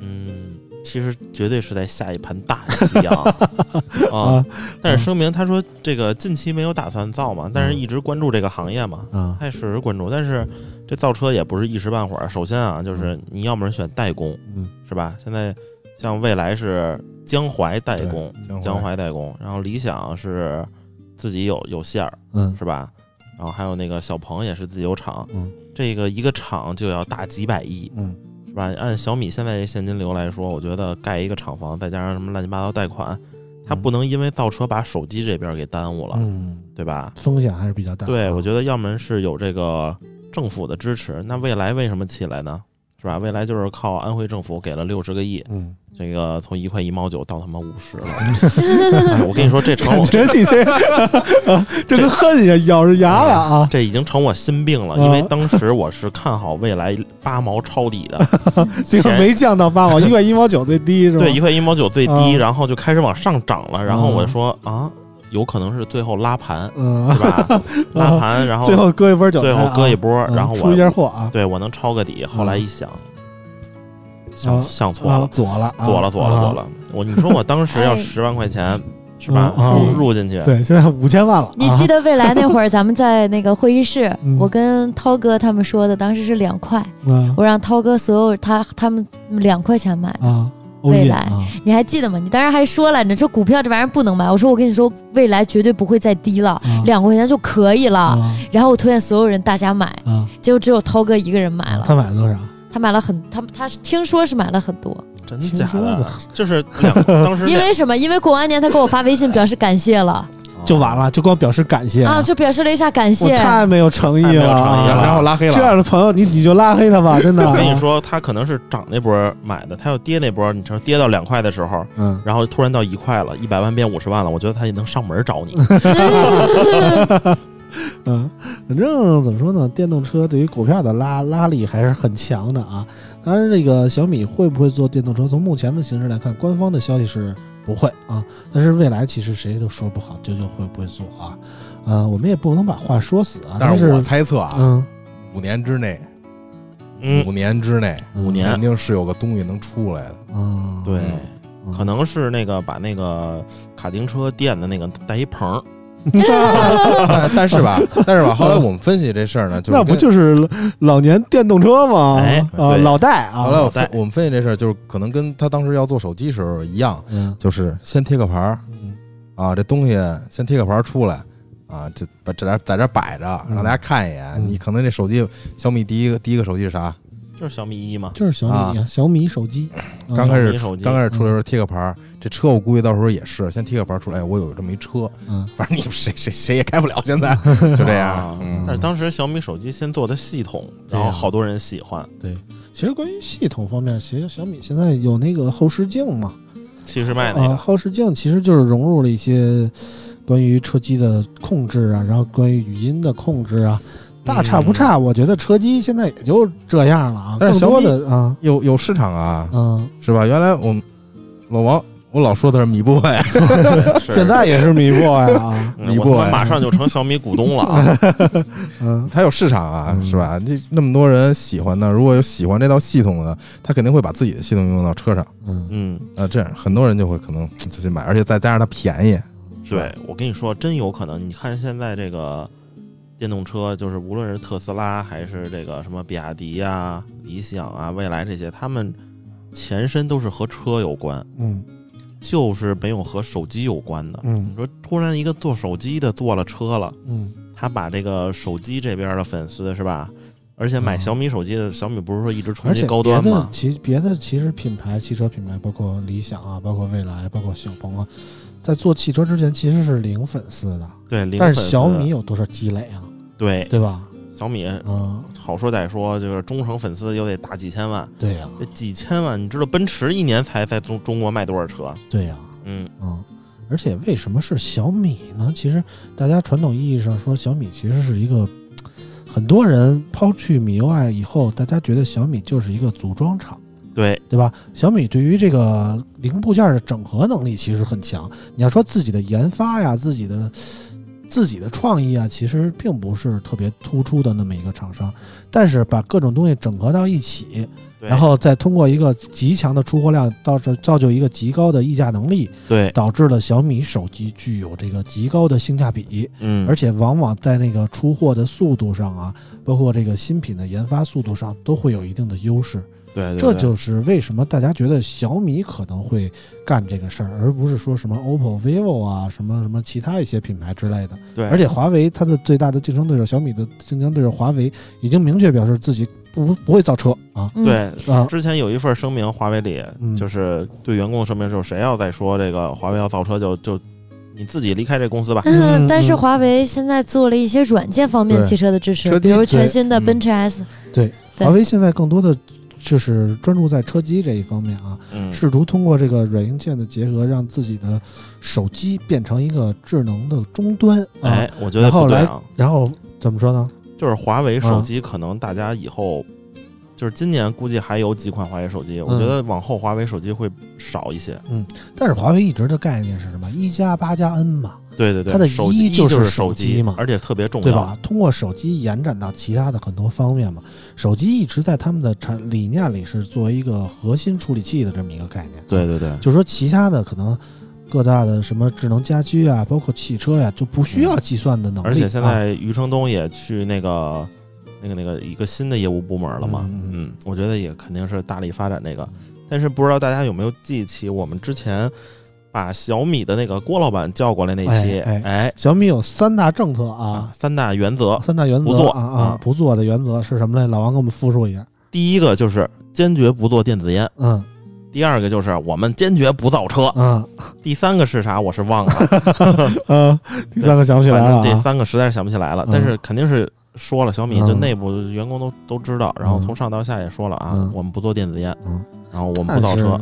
嗯，其实绝对是在下一盘大棋啊 啊！啊但是声明他说这个近期没有打算造嘛，但是一直关注这个行业嘛，啊他也是关注。但是这造车也不是一时半会儿。首先啊，就是你要么是选代工，嗯是吧？现在像未来是江淮代工，对江淮代工，然后理想是自己有有线儿，嗯是吧？然后还有那个小鹏也是自己有厂，嗯这个一个厂就要大几百亿，嗯是吧？按小米现在这现金流来说，我觉得盖一个厂房，再加上什么乱七八糟贷款，它不能因为造车把手机这边给耽误了，嗯，对吧？风险还是比较大。对，啊我觉得要么是有这个政府的支持，那未来为什么起来呢？是吧？未来就是靠安徽政府给了六十个亿，嗯，这个从一块一毛九到他妈五十了。哎我跟你说，这成我感觉你这这个恨呀，咬着牙呀啊！这已经成我心病了，啊因为当时我是看好未来八毛抄底的，这个没降到八毛，一块一毛九最低是吧？对，一块一毛九最低，啊然后就开始往上涨了，然后啊我说啊，有可能是最后拉盘，嗯，是吧？拉盘，然后最后割一波韭菜最啊，后割一波，嗯然后出一件我货啊，对我能抄个底，后来一想，想啊想错了，，啊左了，啊左了，左了，左。了。我你说我当时要哎十万块钱，是吧？入入进去，对，现在五千万了。你啊记得未来那会儿，咱们在那个会议室，嗯我跟涛哥他们说的，当时是两块，啊我让涛哥所有他他们两块钱买的。未来啊你还记得吗？你当时还说了，你这股票这玩意儿不能买。我说我跟你说，未来绝对不会再低了，啊两块钱就可以了。啊然后我推荐所有人大家买，啊！结果只有涛哥一个人买了。他买了多少？他买了很，他他是听说是买了很多，真的假的的？就是当时 因为什么？因为过完年他给我发微信表示感谢了就完了，就光表示感谢啊，就表示了一下感谢。太没有诚意太没有诚意了然后拉黑了，这样的朋友，你你就拉黑他吧，真的。我跟你，说，他可能是涨那波买的，他要跌那波，你说跌到两块的时候，嗯，然后突然到一块了，一百万变五十万了，我觉得他也能上门找你。嗯，反正怎么说呢，电动车对于股票的拉拉力还是很强的啊。当然，这个小米会不会做电动车，从目前的形势来看，官方的消息是不会啊。但是未来其实谁都说不好，究竟会不会做啊？呃，我们也不能把话说死啊。但是我猜测啊，嗯五年之内，嗯五，年之内，嗯五年肯定是有个东西能出来的。嗯，对，嗯可能是那个把那个卡丁车垫的那个带一棚儿，但但是吧，但是吧，后来我们分析这事儿呢，就是那不跟就是老年电动车吗？哎啊，对老戴啊，后来我分我们分析这事儿，就是可能跟他当时要做手机时候一样，嗯就是先贴个牌儿嗯啊，这东西先贴个牌儿出来啊，就把这在这摆着，嗯让大家看一眼。嗯你可能这手机小米第一个第一个手机是啥？就是小米一嘛，就是小米啊，小米手机，嗯刚开始刚开始出来的时候贴个牌儿，这车我估计到时候也是先贴个牌儿出来，哎我有这么一车，嗯反正你们谁谁谁也开不了，现在 就这样啊。嗯但是当时小米手机先做的系统，然后好多人喜欢。对其实关于系统方面，其实小米现在有那个后视镜嘛，七十迈那啊，个，后视镜其实就是融入了一些关于车机的控制啊，然后关于语音的控制啊，大差不差。我觉得车机现在也就这样了啊，但是小米的啊，有有市场啊，嗯，是吧？原来我们老王我老说的是米 boy，是现在也是米 boy 啊，嗯米布哎我他妈马上就成小米股东了啊！嗯，他有市场啊，嗯是吧？这那么多人喜欢呢，如果有喜欢这套系统的，他肯定会把自己的系统用到车上嗯嗯，啊，这样很多人就会可能就去买，而且再加上它便宜，是吧对，我跟你说，真有可能。你看现在这个电动车，就是无论是特斯拉还是这个什么比亚迪呀、理想啊、未来这些，他们前身都是和车有关，嗯就是没有和手机有关的。嗯你说突然一个做手机的做了车了，嗯他把这个手机这边的粉丝是吧？而且买嗯小米手机的，小米不是说一直冲击高端吗？其别的其实品牌汽车品牌，包括理想啊，包括未来，包括小鹏啊，在做汽车之前其实是零粉丝的，对，零但是粉丝小米有多少积累啊？对对吧？小米嗯，好说歹说，就是忠诚粉丝又得大几千万，对呀、这几千万，你知道奔驰一年才在中中国卖多少车？对呀、嗯，嗯，而且为什么是小米呢？其实大家传统意义上说小米其实是一个，很多人抛去米 UI 以后，大家觉得小米就是一个组装厂。对，对吧？小米对于这个零部件的整合能力其实很强。你要说自己的研发呀，自己的自己的创意啊，其实并不是特别突出的那么一个厂商。但是把各种东西整合到一起，然后再通过一个极强的出货量，到这造就一个极高的溢价能力，对，导致了小米手机具有这个极高的性价比，嗯，而且往往在那个出货的速度上啊，包括这个新品的研发速度上，都会有一定的优势。对对，对这就是为什么大家觉得小米可能会干这个事儿，而不是说什么 OPPO、vivo 啊，什么什么其他一些品牌之类的。对，而且华为它的最大的竞争对手小米的竞争对手华为已经明确表示自己不不会造车啊嗯对。啊之前有一份声明，华为里嗯就是对员工声明，就是谁要再说这个华为要造车，就就你自己离开这公司吧。嗯嗯，但是嗯华为现在做了一些软件方面汽车的支持，比如全新的奔驰 S，对华为现在更多的就是专注在车机这一方面啊，嗯，试图通过这个软硬件的结合，让自己的手机变成一个智能的终端啊。哎，我觉得然后来不对啊，然后怎么说呢？就是华为手啊机，可能大家以后。就是今年估计还有几款华为手机，我嗯觉得往后华为手机会少一些。嗯但是华为一直的概念是什么？一加八加 N 嘛。对对对，它的手机一就是是手机嘛而且特别重要，对吧？通过手机延展到其他的很多方面嘛。手机一直在他们的产理念里是作为一个核心处理器的这么一个概念。对对对，就是说其他的可能各大的什么智能家居啊，包括汽车呀、就不需要计算的能力。而且现啊在余承东也去那个、那个、那个一个新的业务部门了嘛，嗯，我觉得也肯定是大力发展这个。但是不知道大家有没有记起我们之前把小米的那个郭老板叫过来那期，哎哎哎小米有三大政策啊啊，，三大原则，三大原则不做啊啊啊，不做的原则是什么嘞？老王给我们复述一下。第一个就是坚决不做电子烟，嗯第二个就是我们坚决不造车，嗯第三个是啥？我是忘了，嗯，第三个想不起来了反正这啊。三个实在是想不起来了，嗯但是肯定是说了，小米嗯就内部员工都都知道，然后嗯从上到下也说了啊嗯，我们不做电子烟，嗯，然后我们不造车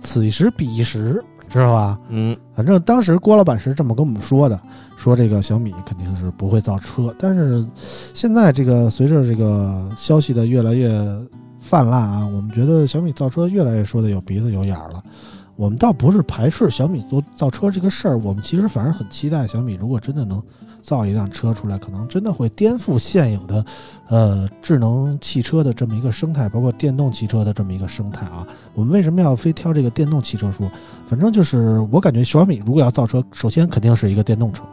此一时彼一时，知道吧？嗯，反正当时郭老板是这么跟我们说的，说这个小米肯定是不会造车，但是现在这个随着这个消息的越来越泛滥啊，我们觉得小米造车越来越说的有鼻子有眼儿了。我们倒不是排斥小米做造车这个事儿，我们其实反而很期待小米如果真的能造一辆车出来，可能真的会颠覆现有的呃智能汽车的这么一个生态，包括电动汽车的这么一个生态啊。我们为什么要非挑这个电动汽车说？反正就是我感觉小米如果要造车，首先肯定是一个电动车，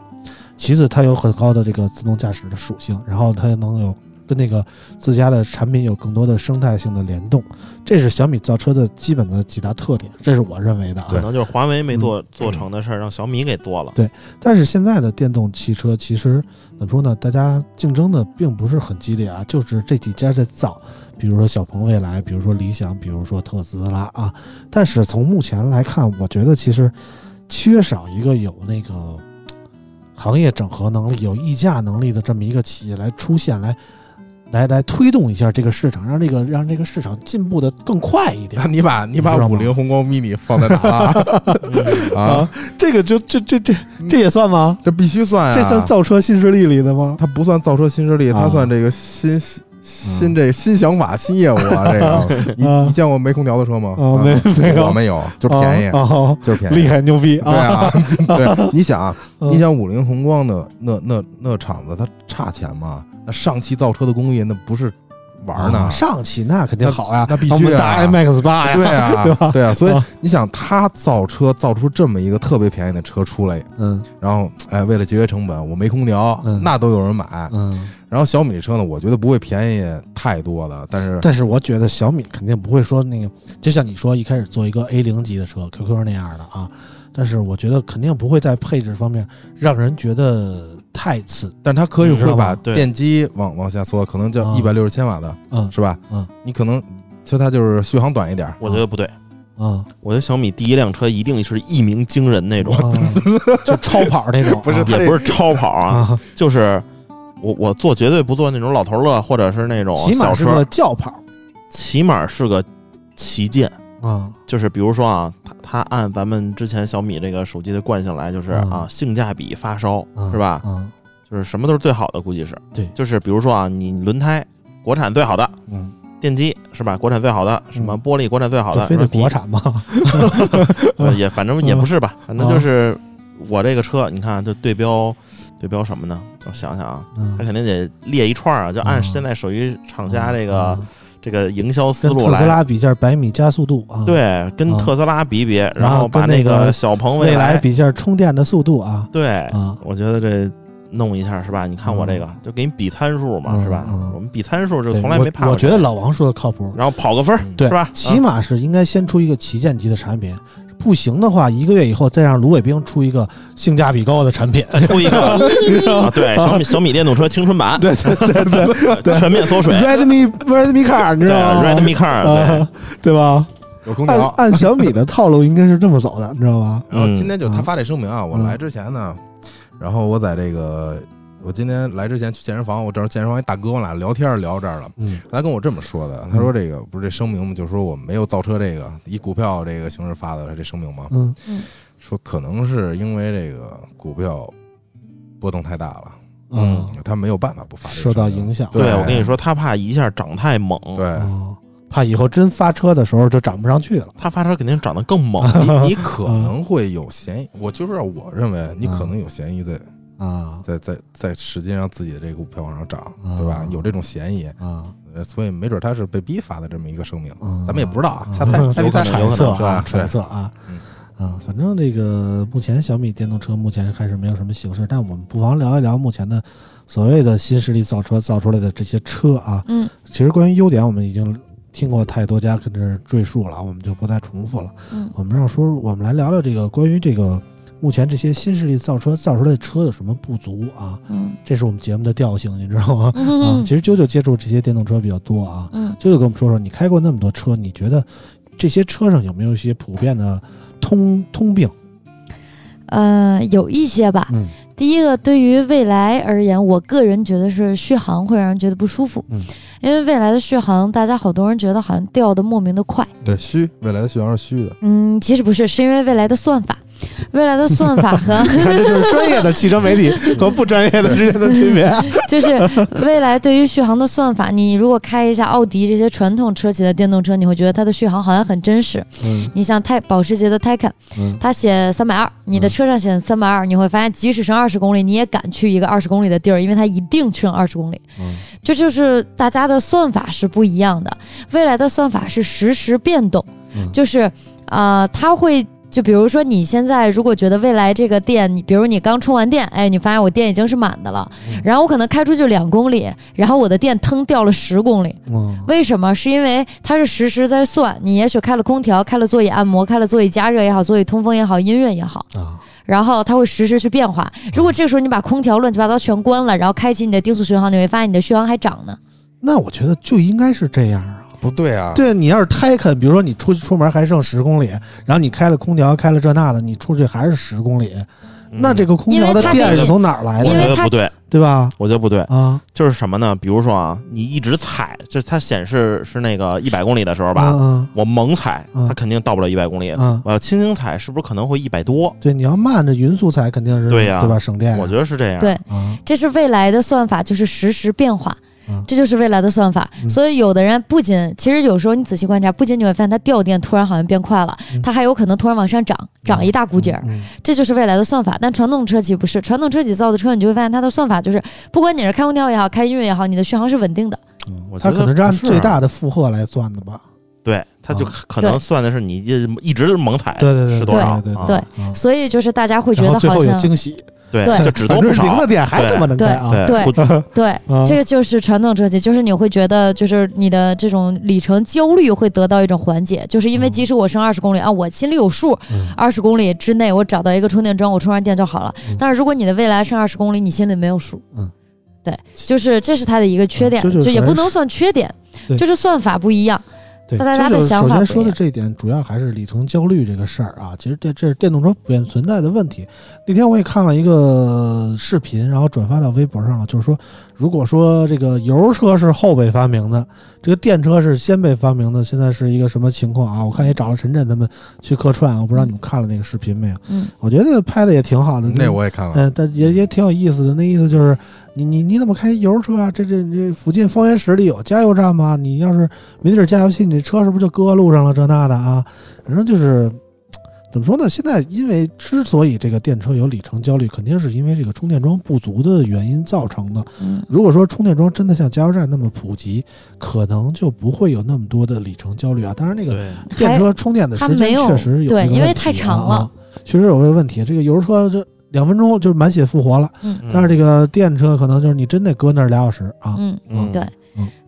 其次它有很高的这个自动驾驶的属性，然后它能有跟那个自家的产品有更多的生态性的联动，这是小米造车的基本的几大特点，这是我认为的啊。可能就是华为没做做成的事儿，让小米给做了。对但是现在的电动汽车其实怎么说呢？大家竞争的并不是很激烈啊，就是这几家在造，比如说小鹏、蔚来，比如说理想，比如说特斯拉啊。但是从目前来看，我觉得其实缺少一个有那个行业整合能力、有溢价能力的这么一个企业来出现，来来来推动一下这个市场，让这个让这个市场进步的更快一点。你把你把五菱宏光 mini 放在哪了 嗯啊？这个就这这这这也算吗？这必须算啊！这算造车新势力里的吗？它不算造车新势力，啊它算这个新新新这新想法、新业务啊！这个你啊你见过没空调的车吗？啊，啊没没有，我没有，就便宜，啊，啊就是便宜。厉害牛逼对啊，对，你想你想五菱宏光的那那那厂子，它差钱吗？那上汽造车的工艺那不是玩呢？啊，上汽那肯定好呀，那必须啊。我们大 MX 八呀，对啊，对吧？对啊，所以啊。你想，他造车造出这么一个特别便宜的车出来，嗯。然后哎，为了节约成本，我没空调，嗯。那都有人买。嗯，然后小米这车呢，我觉得不会便宜太多的，但是但是我觉得小米肯定不会说那个，就像你说一开始做一个 A 零级的车，QQ 那样的啊，但是我觉得肯定不会在配置方面让人觉得太次，但它可以会把电机往往下缩，可能叫啊。一百六十千瓦的，嗯。是吧？嗯，你可能就它就是续航短一点，我觉得不对，嗯，我觉得小米第一辆车一定是一鸣惊人那种，啊就超跑那种，啊 不是也不是超跑啊，啊，就是我我做绝对不做那种老头乐，或者是那种起码是个，轿跑。起码是个旗舰。啊，就是比如说啊，它它按咱们之前小米这个手机的惯性来，就是嗯。啊，性价比发烧啊是吧？嗯。就是什么都是最好的，估计是。对。就是比如说啊，你轮胎国产最好的，嗯，电机是吧？国产最好的，什么玻璃国产最好的，就非得国产吗？呃也反正也不是吧，反正就是我这个车，你看就对标对标什么呢？我想想啊，嗯。它肯定得列一串啊，就按嗯。现在手机厂家这个嗯这个营销思路来特斯。拉比一下百米加速度啊，，对，跟啊特斯拉比比，然然后把那个个小鹏未来来比下充电的速度啊，对，啊我觉得这弄一下是吧？你看我这个，嗯就给你比参数嘛，嗯是吧？嗯我们比参数就从来没怕过我。我觉得老王说的靠谱，然后跑个分儿，对是吧？起码是应该先出一个旗舰级的产品，不行的话，一个月以后再让卢伟冰出一个性价比高的产品。啊出一个 啊，对，小米 小米电动车青春版，对对对对 全面缩水，，Redmi Redmi Car，你知道吗，Redmi Car，对，啊，对吧？有空调。按小米的套路应该是这么走的，你知道吧？然后今天就嗯他发这声明啊，我嗯来之前呢，然后我在这个我今天来之前去健身房，我正好健身房一大哥，我俩聊天聊这儿了。嗯他跟我这么说的，他说这个不是这声明吗？就是说我们没有造车这个以股票这个形式发的这声明吗？嗯说可能是因为这个股票波动太大了，嗯，他没有办法不发这个受到影响。对对我跟你说，他怕一下涨太猛，对，哦，怕以后真发车的时候就涨不上去了。他发车肯定涨得更猛。你你可能会有嫌疑，我就是我认为你可能有嫌疑在啊在在在使劲让自己的这个股票往上涨，啊对吧？有这种嫌疑，啊，呃所以没准他是被逼发的这么一个声明，嗯咱们也不知道啊，嗯瞎猜猜猜揣测啊揣测啊嗯。啊，反正这个目前小米电动车目前开始没有什么形式，但我们不妨聊一聊目前的所谓的新势力造车造出来的这些车啊。嗯其实关于优点，我们已经听过太多家跟这儿赘述了，我们就不再重复了。嗯我们让说，我们来聊聊这个关于这个目前这些新势力造车造出来的车有什么不足啊？嗯。这是我们节目的调性，你知道吗？啊，嗯其实啾啾接触这些电动车比较多啊，嗯。啾啾跟我们说说，你开过那么多车，你觉得这些车上有没有一些普遍的通通病？呃，有一些吧。嗯。第一个，对于未来而言，我个人觉得是续航会让人觉得不舒服，嗯。因为未来的续航，大家好多人觉得好像掉的莫名的快，对虚，未来的续航是虚的，嗯，其实不是，是因为未来的算法，未来的算法和你看，这就是专业的汽车媒体和不专业的之间的区别。就是未来对于续航的算法，你如果开一下奥迪这些传统车企的电动车，你会觉得它的续航好像很真实。嗯你像泰保时捷的 Taycan，嗯它写三百二，你的车上写三百二，你会发现即使剩二十公里，你也敢去一个二十公里的地儿，因为它一定剩二十公里。嗯这就是大家的算法是不一样的，未来的算法是实时变动，嗯就是呃，它会就比如说你现在如果觉得未来这个电，你比如你刚充完电，哎，你发现我电已经是满的了，嗯然后我可能开出去两公里，然后我的电腾掉了十公里，嗯为什么？是因为它是实时在算，你也许开了空调，开了座椅按摩，开了座椅加热也好，座椅通风也好，音乐也好，啊，然后它会实时去变化。如果这个时候你把空调乱七八糟全关了，然后开启你的定速巡航，你会发现你的续航还涨呢。那我觉得就应该是这样啊。不对啊，对，你要是胎肯，比如说你出去出门还剩十公里，然后你开了空调，开了这那的，你出去还是十公里，那这个空调的电是从哪儿来我的？因为它觉得不对，对吧？我觉得不对，啊，就是什么呢？比如说啊，你一直踩，就是它显示是那个一百公里的时候吧，嗯我猛踩，嗯。它肯定到不了一百公里。嗯，我要轻轻踩，是不是可能会一百多？对，你要慢着匀速踩，肯定是对呀。对吧？省电呀，我觉得是这样。对，啊，这是未来的算法，就是实时变化嗯。这就是未来的算法，嗯。所以有的人不仅，其实有时候你仔细观察，不仅你会发现它掉电突然好像变快了，嗯。它还有可能突然往上涨，涨一大股劲儿，嗯。这就是未来的算法。但传统车企不是，传统车企造的车，你就会发现它的算法就是，不管你是开空调也好，开音乐也好，你的续航是稳定的。嗯我觉得它可能是。按最大的负荷来算的吧？对，它就啊可能算的是你一一直猛踩，对对对，是多少？对对啊。对。啊所以就是大家会觉然后最后有得好像惊喜，对对就只反多不零的。电还他妈能开啊！对对对，啊这个就是传统车企，就是你会觉得，就是你的这种里程焦虑会得到一种缓解，就是因为即使我剩二十公里啊，我心里有数，嗯二十公里之内我找到一个充电桩，我充上电就好了嗯。但是如果你的未来剩二十公里，你心里没有数，嗯，对，就是这是它的一个缺点，嗯就就也不能算缺点，就是算法不一样。对，大家的这就是首先说的这一点，主要还是里程焦虑这个事儿啊。其实这这是电动车普遍存在的问题。那天我也看了一个视频，然后转发到微博上了，就是说，如果说这个油车是后辈发明的，这个电车是先被发明的，现在是一个什么情况啊？我看也找了陈震他们去客串，我不知道你们看了那个视频没有？嗯，我觉得拍的也挺好的。那我也看了，嗯，但也也挺有意思的。那意思就是，你你你怎么开油车啊？这这这附近方圆十里有加油站吗？你要是没地儿加油去，你这车是不是就搁路上了？这那的啊，反正就是怎么说呢？现在因为之所以这个电车有里程焦虑，肯定是因为这个充电桩不足的原因造成的。嗯，如果说充电桩真的像加油站那么普及，可能就不会有那么多的里程焦虑啊。当然，那个，电车充电的时间确实有对因为这个问题太长了啊，确实有这个问题。这个油车这两分钟就满血复活了。嗯但是这个电车可能就是你真得搁那儿俩小时啊。嗯。嗯对嗯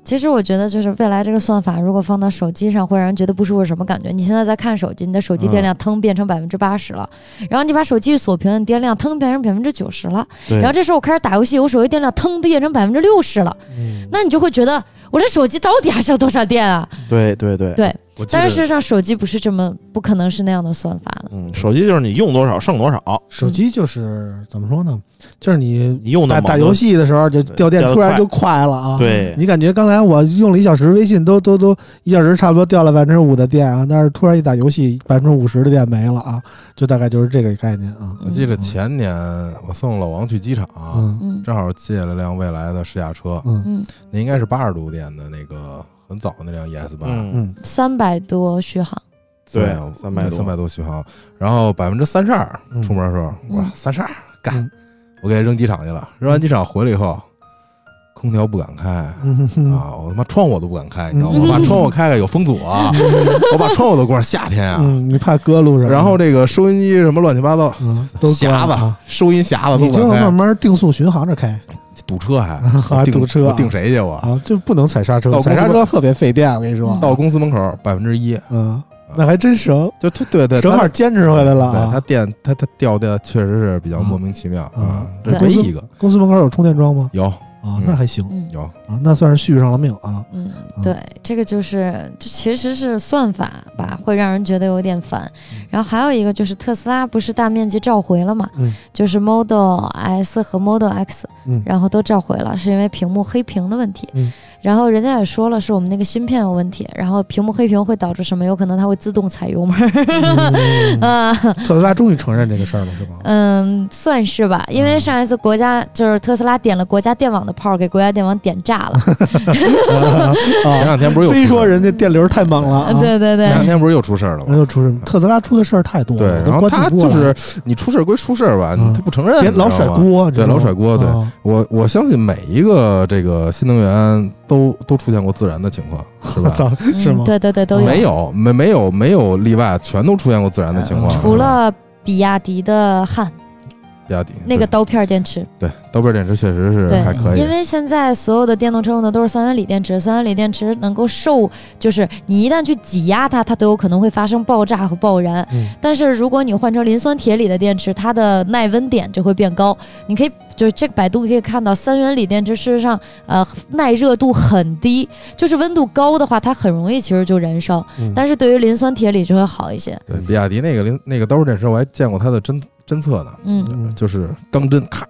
其实我觉得，就是未来这个算法，如果放到手机上，会让人觉得不舒服。什么感觉？你现在在看手机，你的手机电量腾变成百分之八十了，然后你把手机一锁屏，你电量腾变成百分之九十了。然后这时候我开始打游戏，我手机电量腾变成百分之六十了，嗯，那你就会觉得我这手机到底还剩多少电啊？对对对对我记得但是事实上，手机不是这么，不可能是那样的算法的。嗯，手机就是你用多少剩多少，手机就是怎么说呢？就是你你用的打打游戏的时候就掉电，突然就快了啊。对你感觉刚才我用了一小时微信，都都都一小时差不多掉了百分之五的电啊，但是突然一打游戏，百分之五十的电没了啊，就大概就是这个概念啊。我记得前年我送老王去机场，嗯嗯正好借了辆未来的试驾车，嗯嗯，那应该是八十度电的那个很早那辆 ES 八、三百多续航，对对，300多。三百多续航，然后百分之三十二嗯。出门的时候，嗯。我说三十二干。嗯，我给他扔机场去了，扔完机场回来以后，空调不敢开。啊！我他妈窗户我都不敢开，你知道吗？嗯。我把窗户开开有风阻啊，我把窗户都关上，夏天啊。嗯，你怕搁路上，然后这个收音机什么乱七八糟，嗯都匣子啊，收音匣子都不敢开，慢慢定速巡航着开堵车还 还定堵车啊我定谁去我？啊，就不能踩刹车，踩刹车特别费电，我跟你说嗯。到公司门口百分之一，嗯，那还真省，就他对对，正好坚持回来了对他啊。电他他掉的确实是比较莫名其妙嗯啊，对这唯一一个公司门口有充电桩吗？有啊嗯，那还行嗯有，啊，那算是续上了命啊。嗯嗯，对，这个就是这其实是算法吧，会让人觉得有点烦。然后还有一个就是特斯拉不是大面积召回了嘛，嗯就是 Model S 和 Model X，嗯然后都召回了，是因为屏幕黑屏的问题。嗯然后人家也说了，是我们那个芯片有问题，然后屏幕黑屏会导致什么？有可能它会自动踩油门 啊。特斯拉终于承认这个事儿了，是吧？嗯，算是吧，因为上一次国家就是特斯拉点了国家电网的炮，给国家电网点炸了。前啊，两天不是又非说出事儿人家电流太猛了啊，对对对前，两天不是又出事儿了那吗？就出事。特斯拉出的事儿太多对，然后他就是你出事儿归出事儿吧，嗯他不承认，别老。甩锅，对老甩锅对啊我我相信每一个这个新能源都都出现过自燃的情况，是吧？是吗嗯？对对对，都有。没有，没没有没有例外，全都出现过自燃的情况。除了比亚迪的汉比亚迪那个刀片电池，对刀片电池确实是还可，以因，为现在所有的电动车用的都是三元锂电池，三元锂电池能够受，就是你一旦去挤压它，它都有可能会发生爆炸和爆燃。嗯但是如果你换成磷酸铁锂的电池，它的耐温点就会变高。你可以就是这个百度可以看到，三元锂电池事实上呃耐热度很低，就是温度高的话，它很容易其实就燃烧。嗯但是对于磷酸铁锂就会好一些。对比亚迪那个磷那个刀片电池，我还见过它的侦侦测呢，嗯，嗯就是钢针咔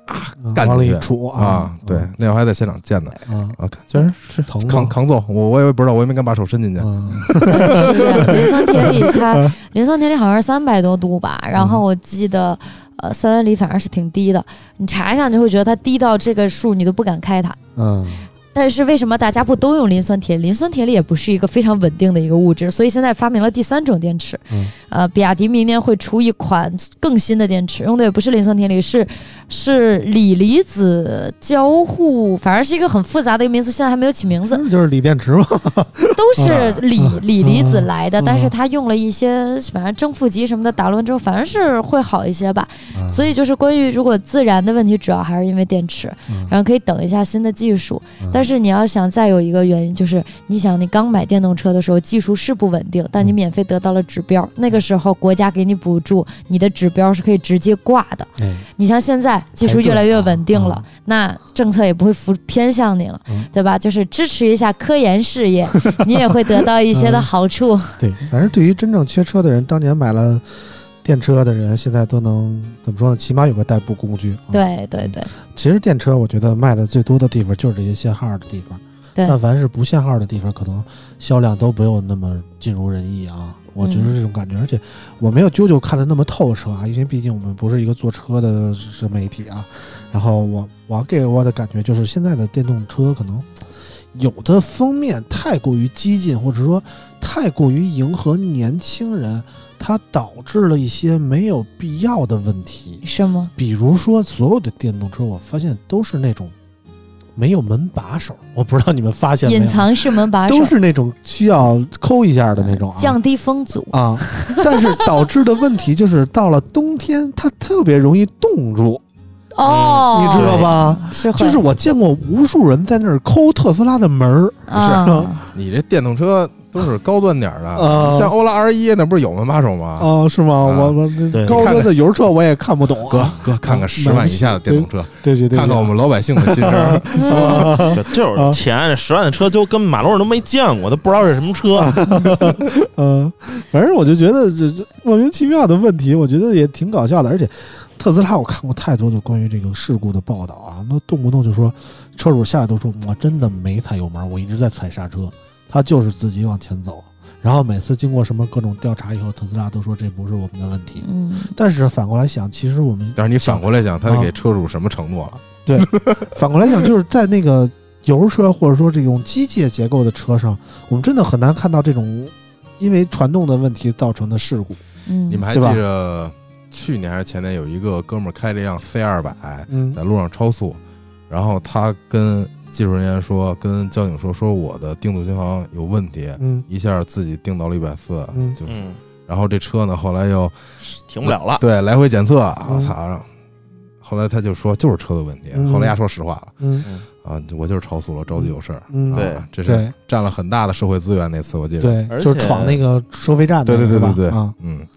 干进去杵啊，对，那会儿还在现场见的啊啊，看居然是疼吗扛扛揍，我我也不知道，我也没敢把手伸进去。磷酸铁锂它磷酸铁锂好像是三百多度吧，然后我记得呃三元锂反而是挺低的，你查一下你就会觉得它低到这个数你都不敢开它。嗯但是为什么大家不都用磷酸铁锂？磷酸铁锂也不是一个非常稳定的一个物质，所以现在发明了第三种电池。嗯呃，比亚迪明年会出一款更新的电池，用的也不是磷酸铁锂，是是锂离子交互，反正是一个很复杂的一个名词，现在还没有起名字。就是锂电池嘛，都是锂锂离子来的，嗯但是它用了一些反正正负极什么的打乱之后，反正是会好一些吧。所以就是关于如果自燃的问题，主要还是因为电池，嗯然后可以等一下新的技术。嗯但是你要想再有一个原因，就是你想你刚买电动车的时候技术是不稳定，但你嗯免费得到了指标，那个时候国家给你补助，你的指标是可以直接挂的。哎你像现在技术越来越稳定了啊，那政策也不会扶偏向你了，嗯对吧？就是支持一下科研事业，你也会得到一些嗯的好处。对，反正对于真正缺车的人，当年买了电车的人，现在都能怎么说呢？起码有个代步工具。啊，对对对其实电车我觉得卖的最多的地方就是这些限号的地方，对但凡是不限号的地方，可能销量都没有那么尽如人意啊。我嗯就是这种感觉，而且我没有啾啾看的那么透彻啊，因为毕竟我们不是一个坐车的是媒体啊。然后我我给我的感觉就是，现在的电动车可能有的封面太过于激进，或者说太过于迎合年轻人，它导致了一些没有必要的问题。是吗？比如说，所有的电动车，我发现都是那种没有门把手，我不知道你们发现没有。隐藏式门把手，都是那种需要抠一下的那种啊。降低风阻。啊，但是导致的问题就是到了冬天，它特别容易冻住，哦，你知道吧？是就是我见过无数人在那儿抠特斯拉的门儿，是，你这电动车都是高端点儿的，啊像欧拉 R 一那不是有门把手吗？哦，是吗？啊我我这高端的油车我也看不懂哥啊。哥，看看十万以下的电动车，对对对，看看我们老百姓的心声。啊 这就是钱，十万的车就跟马路上都没见过，都不知道是什么车。嗯，反正我就觉得这这莫名其妙的问题，我觉得也挺搞笑的。而且特斯拉我看过太多的关于这个事故的报道啊，那动不动就说车主下来都说我真的没踩油门，我一直在踩刹车，他就是自己往前走。然后每次经过什么各种调查以后，特斯拉都说这不是我们的问题。嗯，但是反过来想，其实我们但是你反过来想，他啊给车主什么承诺了？对反过来讲，就是在那个油车或者说这种机械结构的车上，我们真的很难看到这种因为传动的问题造成的事故。嗯，你们还记着去年还是前年有一个哥们儿开了一辆 C 二百嗯在路上超速，然后他跟技术人员说，跟交警说，说我的定速巡航有问题，嗯一下自己定到了一百四，嗯就是，嗯，然后这车呢后来又停不了了。对来回检测，嗯我操！后来他就说就是车的问题，嗯后来丫说实话了嗯啊，我就是超速了，着急有事儿。对这是占了很大的社会资源。那次我记得，对，而就是且闯那个收费站对，对对对对，嗯，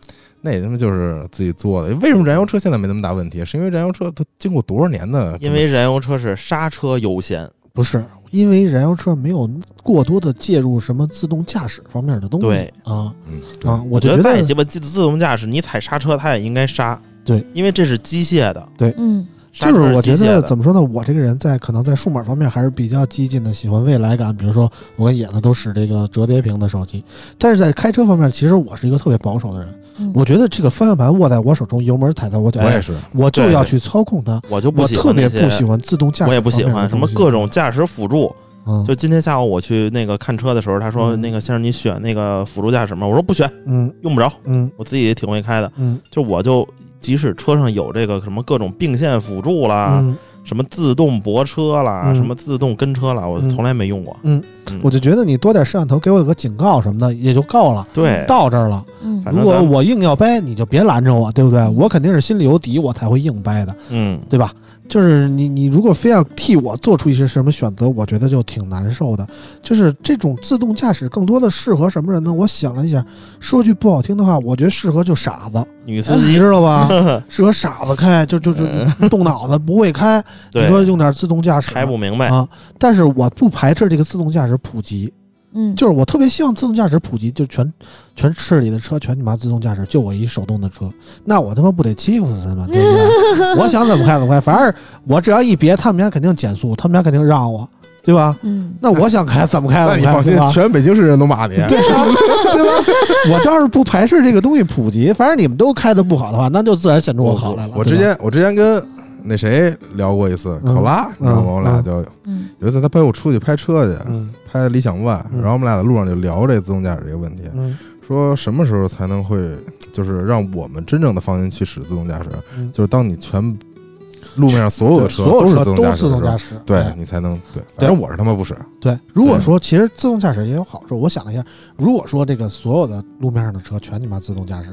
那他妈就是自己做的。为什么燃油车现在没那么大问题？是因为燃油车它经过多少年的？因为燃油车是刹车优先，不是因为燃油车没有过多的介入什么自动驾驶方面的东西，对啊嗯啊，我觉得再鸡巴自自动驾驶，你踩刹车它也应该刹。对，因为这是机械的，对嗯就是我觉得怎么说呢？我这个人在可能在数码方面还是比较激进的，喜欢未来感。比如说，我跟野子都使这个折叠屏的手机，但是在开车方面，其实我是一个特别保守的人。嗯，我觉得这个方向盘握在我手中，油门踩在我脚下，我也是，我就要去操控它。我就不喜欢那些别不喜欢自动驾驶，我也不喜欢什么各种。驾驶辅助。嗯，就今天下午我去那个看车的时候，他说嗯那个先生你选那个辅助驾驶吗？我说不选，嗯用不着，嗯我自己也挺会开的。嗯就我就即使车上有这个什么各种并线辅助啦，嗯什么自动泊车啦，嗯什么自动跟车啦，我嗯从来没用过。嗯嗯我就觉得你多点摄像头，给我有个警告什么的也就够了，对，到这儿了。嗯如果我硬要掰，你就别拦着我，对不对？我肯定是心里有底，我才会硬掰的，嗯对吧？就是你，你如果非要替我做出一些什么选择，我觉得就挺难受的。就是这种自动驾驶更多的适合什么人呢？我想了一下，说句不好听的话，我觉得适合就傻子，女司机知道吧？适合傻子开，就就就动脑子不会开。你说用点自动驾驶开不明白，啊？但是我不排斥这个自动驾驶普及，嗯，就是我特别希望自动驾驶普及，就全全市里的车全你妈自动驾驶，就我一手动的车，那我他妈不得欺负死他们，对不对？我想怎么开怎么开，反正我只要一别，他们家肯定减速，他们家肯定让我，对吧？嗯，那我想开怎么开怎么开，你放心？全北京市人都骂你。对吧，对吧？我倒是不排斥这个东西普及，反正你们都开的不好的话，那就自然显出我好来了。我之前我之前跟那谁聊过一次，嗯。考拉，你知道吗？嗯我们俩就嗯。有一次他陪我出去拍车去，嗯。拍理想 ONE，嗯。然后我们俩在路上就聊这自动驾驶这个问题，嗯。说什么时候才能会就是让我们真正的放心去使自动驾驶，嗯，就是当你全路面上所有的车所有车是自动驾驶，对你才能对。反正我是他妈不使，对，如果说其实自动驾驶也有好处，我想了一下，如果说这个所有的路面上的车全你妈自动驾驶，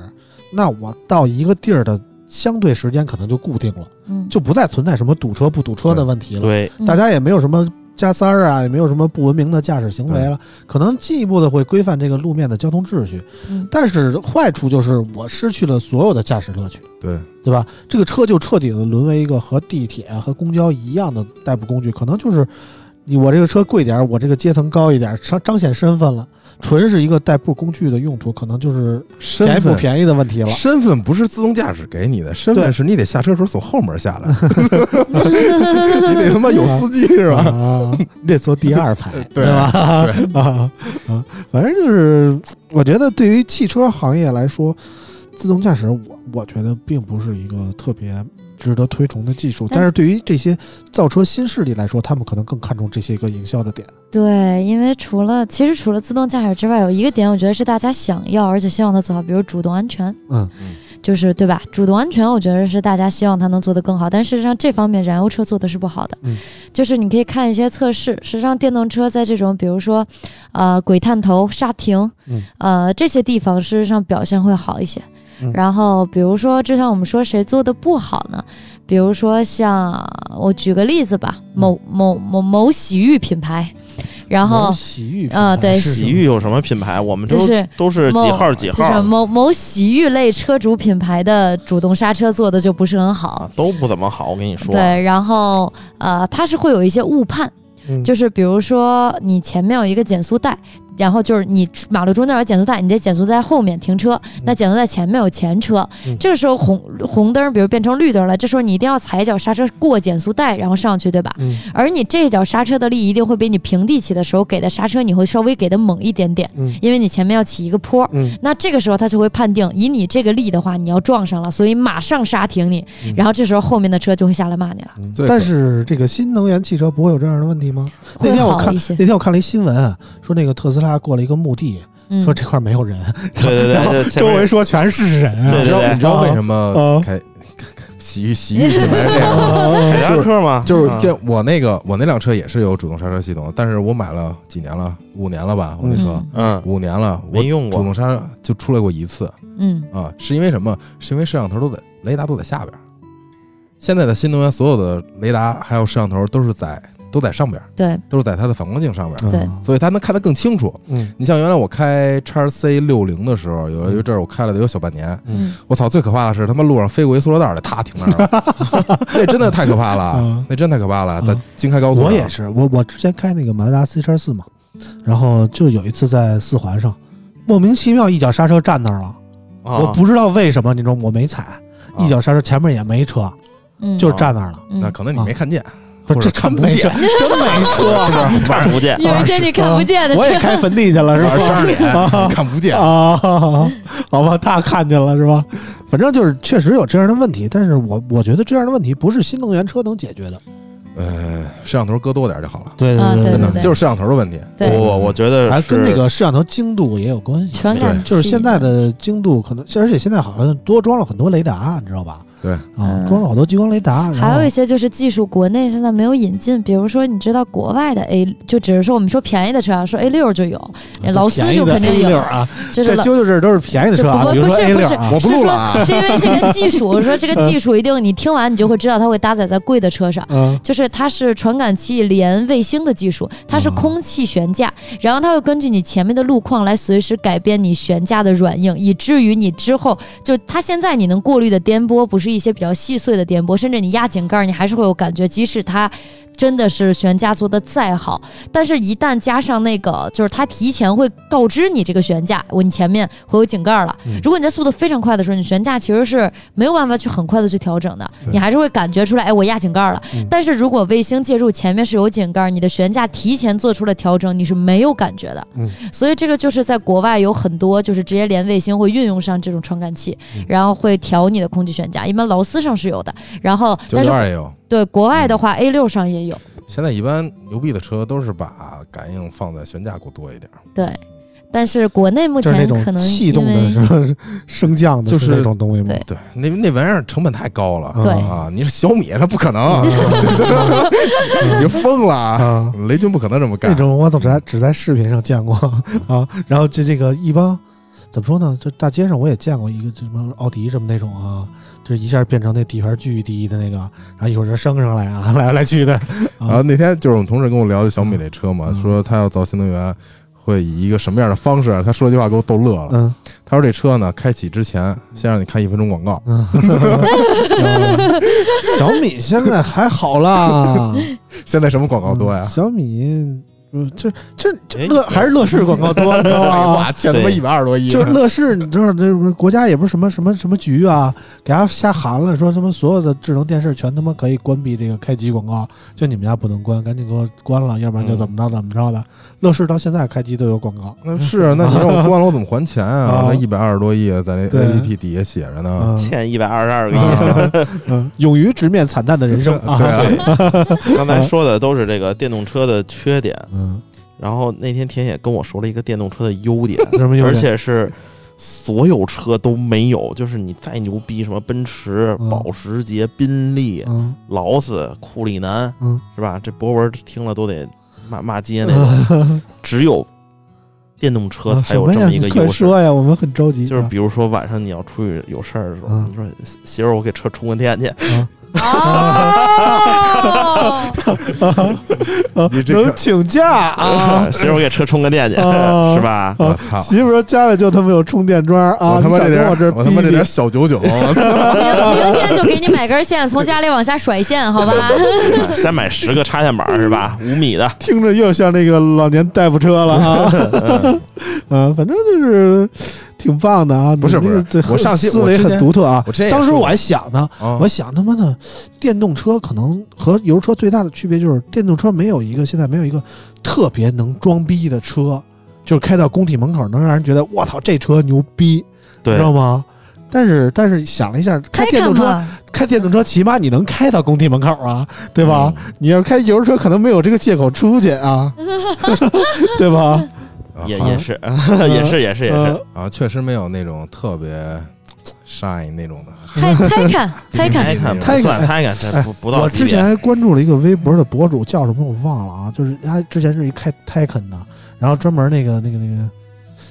那我到一个地儿的相对时间可能就固定了，嗯，就不再存在什么堵车不堵车的问题了。对，嗯大家也没有什么加塞儿啊，也没有什么不文明的驾驶行为了，可能进一步的会规范这个路面的交通秩序。嗯但是坏处就是我失去了所有的驾驶乐趣。对，对吧？这个车就彻底的沦为一个和地铁和公交一样的代步工具，可能就是你我这个车贵点儿，我这个阶层高一点儿，彰彰显身份了，纯是一个代步工具的用途，可能就是。便宜不便宜的问题了。身份不是自动驾驶给你的，身份是你得下车时候从后门下来，你得他妈有司机是吧？啊，你得坐第二排，对吧？啊啊，反正就是，我觉得对于汽车行业来说，自动驾驶我我觉得并不是一个特别值得推崇的技术，但但是对于这些造车新势力来说，他们可能更看重这些个营销的点。对，因为除了其实除了自动驾驶之外，有一个点我觉得是大家想要而且希望它做好，比如主动安全，嗯就是对吧？主动安全，我觉得是大家希望它能做得更好，但事实上这方面燃油车做的是不好的。嗯，就是你可以看一些测试，实际上电动车在这种比如说，呃，鬼探头、刹停，嗯呃这些地方，事实上表现会好一些。嗯然后比如说，就像我们说谁做的不好呢？比如说像我举个例子吧，某某某某洗浴品牌，然后洗浴啊对洗浴有什么品牌？我们都就是都是几号几号就是某某洗浴类车主品牌的主动刹车做的就不是很好。啊，都不怎么好。我跟你说，对，然后呃，它是会有一些误判，嗯就是比如说你前面有一个减速带，然后就是你马路中间有减速带，你在减速带后面停车，那减速带前面有前车，嗯。这个时候红红灯，比如变成绿灯了，这时候你一定要踩一脚刹车过减速带，然后上去，对吧？嗯。而你这一脚刹车的力一定会比你平地起的时候给的刹车你会稍微给的猛一点点，嗯。因为你前面要起一个坡。嗯。那这个时候他就会判定，以你这个力的话，你要撞上了，所以马上刹停你，嗯。然后这时候后面的车就会下来骂你了，但是这个新能源汽车不会有这样的问题吗？那会天我看好一些。那。天我看了一新闻，说那个特斯拉过了一个墓地，嗯说这块没有人，对对对然后对，前周围说全是人啊对你知道你知道为什啊么开 洗浴洗浴品牌是这样吗？凯迪拉克嘛，就是嗯这我那个我那辆车也是有主动刹车系统，但是我买了几年了，五年了吧，我那车嗯嗯五年了，我没用过主动刹车就出来过一次嗯啊，是因为什么？是因为摄像头都在雷达都在下边儿。现在的新能源所有的雷达还有摄像头都是在都在上边儿，对，都是在它的反光镜上边儿，对。嗯所以它能看得更清楚。嗯。你像原来我开叉 C 六零的时候，有一阵儿我开了得有小半年，嗯。我操！最可怕的是他妈路上飞过一塑料袋儿来，啪停 那儿了，那真的太可怕了嗯，那真太可怕了，在嗯京开高速，我也是，我我之前开那个马自达 C 叉四嘛，然后就有一次在四环上，莫名其妙一脚刹车站那儿了，啊。我不知道为什么，你知道我没踩，一脚刹车前面也没车，嗯，就是站那儿了，嗯。那可能你没看见，不是或者看不这真没车，见，真没车，看不见，有一些你看不见的我也，开坟地去了是吧？看不见。啊，好吧，他看见了是吧？反正就是确实有这样的问题，但是我我觉得这样的问题不是新能源车能解决的。呃，摄像头搁多点就好了，对对对真的就是摄像头的问题。对我我觉得还跟那个摄像头精度也有关系。全感就是现在的精度可能，而且现在好像多装了很多雷达，你知道吧？对。啊嗯，装了好多激光雷达，还有一些就是技术国内现在没有引进，比如说你知道国外的 A，就只是说我们说便宜的车啊，说 A 六就有，劳斯就肯定有，啊，就是劳这啾啾这都是便宜的车啊，不不是不是不是说录了啊。是因为这个技术，我说这个技术一定你听完你就会知道它会搭载在贵的车上。嗯。就是它是传感器连卫星的技术，它是哦空气悬架，然后它会根据你前面的路况来随时改变你悬架的软硬，以至于你之后就它现在你能过滤的颠簸不是一些比较细碎的颠簸，甚至你压井盖你还是会有感觉，即使它。真的是悬架做的再好，但是一旦加上那个，就是它提前会告知你这个悬架，我你前面会有井盖儿了。嗯如果你在速度非常快的时候，你悬架其实是没有办法去很快的去调整的，你还是会感觉出来，哎，我压井盖儿了。嗯但是如果卫星介入前面是有井盖儿，你的悬架提前做出了调整，你是没有感觉的。嗯所以这个就是在国外有很多就是直接连卫星会运用上这种传感器，嗯然后会调你的空气悬架，一般劳斯上是有的，然后九但是也有。对国外的话、a 六上也有。现在一般牛逼的车都是把感应放在悬架过多一点，对，但是国内目就是那种前可能气动的什么 升降的，就是那种东西吗？对对，那那玩意儿成本太高了。对啊，你是小米，那不可能，嗯 你疯了！啊，雷军不可能这么干。那种我总是只在视频上见过啊。然后这这个一帮怎么说呢？就大街上我也见过一个，就什么奥迪什么那种啊，就一下变成那底盘巨低的那个，然后一会儿就升上来啊，来来去的。然后那天就是我们同事跟我聊的小米那车嘛，嗯说他要造新能源。会以一个什么样的方式？他说这句话给我逗乐了。嗯他说这车呢，开启之前先让你看一分钟广告，嗯，嗯 小米现在还好啦，现在什么广告多呀？小米。嗯，这这这哎乐还是乐视广告多，你知道废吗？话，欠他妈对一百二十多亿呢，就是乐 视，你知道这不是国家也不是什么什么什么局啊，给他瞎喊了，说什么所有的智能电视全他妈可以关闭这个开机广告，就你们家不能关，赶紧给我关了，要不然就怎么着怎么着的。乐视到现在开机都有广告，那是，那你让我关了，我怎么还钱啊 啊？那一百二十多亿在那 APP 底下写着呢。嗯欠一百二十二个亿。勇于直面惨淡的人生啊！对啊，刚才说的都是这个电动车的缺点，嗯，然后那天田野跟我说了一个电动车的优点，而什么优点？且是所有车都没有，就是你再牛逼，什么奔驰、嗯。保时捷、宾利、嗯。劳斯、库里南，嗯。是吧？这博文听了都得骂骂街那种。嗯，只有电动车才有这么一个优势。说呀，我们很着急。就是比如说晚上你要出去有事儿的时候，嗯。你说媳妇儿，我给车充个电去，哦，你这个能请假啊！媳妇儿，我给车充个电去，啊 是吧？我操！媳妇儿家里就他妈有充电桩啊！我他妈这点我他妈这点小九九，我操！明明天就给你买根线，从家里往下甩线，好吧？先买十个插线板儿是吧？五米的，听着又像那个老年代步车了啊！嗯，反正就是挺棒的啊！不是不是这我上期思维很独特啊当时我还想呢，啊我想他妈的电动车可能和油车最大的区别就是电动车没有一个现在没有一个特别能装逼的车，就是开到工体门口能让人觉得我操这车牛逼，对知道吗？但是但是想了一下，开电动车，开电动车起码你能开到工体门口啊，对吧？嗯你要开油车，可能没有这个借口出去啊，对吧？啊也 也是，也是，也是，也是呃。啊，确实没有那种特别 shine 那种的。开开看开看，开看不开看开看，这不 不到我之前。还关注了一个微博的博主，叫什么我忘了啊，就是他之前是一开 Taycan 的，然后专门那个那个那个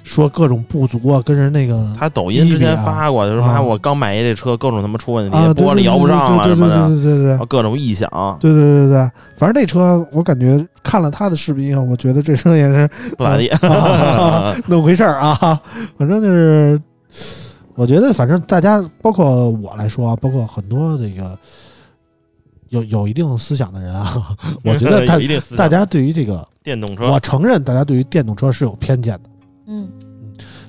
说各种不足啊，跟人那个他抖音之前发过，就是说啊。啊，我刚买一这车，各种他妈出问题，啊，对玻璃摇不上了对对对什么的，对对对对各种异响。对对对对，反正那车我感觉看了他的视频以后，我觉得这车也是不咋地，啊那么回事儿啊，反正就是，我觉得反正大家包括我来说啊，包括很多这个有有一定思想的人啊，我觉得大有一定思大家对于这个，电动车。我承认大家对于电动车是有偏见的，嗯，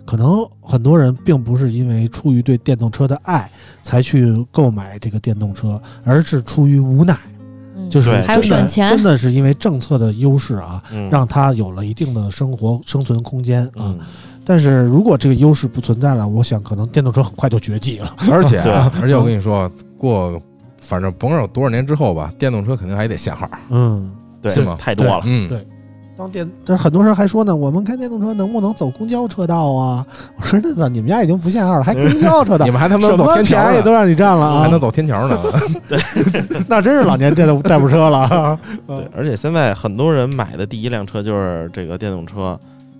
可能很多人并不是因为出于对电动车的爱才去购买这个电动车，而是出于无奈，嗯。就是对还有真的省钱。真的是因为政策的优势啊，嗯。让他有了一定的生活生存空间啊。嗯，但是如果这个优势不存在了，我想可能电动车很快就绝迹了。而且而且我跟你说，过反正甭管有多少年之后吧，电动车肯定还得限号。嗯，对。是吗，太多了。嗯，对当电，这很多人还说呢，我们开电动车能不能走公交车道啊？我说那咋你们家已经不限号了，还公交车道 你？们还他妈走天桥呢，都让你占了啊！还能走天桥呢？对那真是老年代步代步车了啊！对，而且现在很多人买的第一辆车就是这个电动车，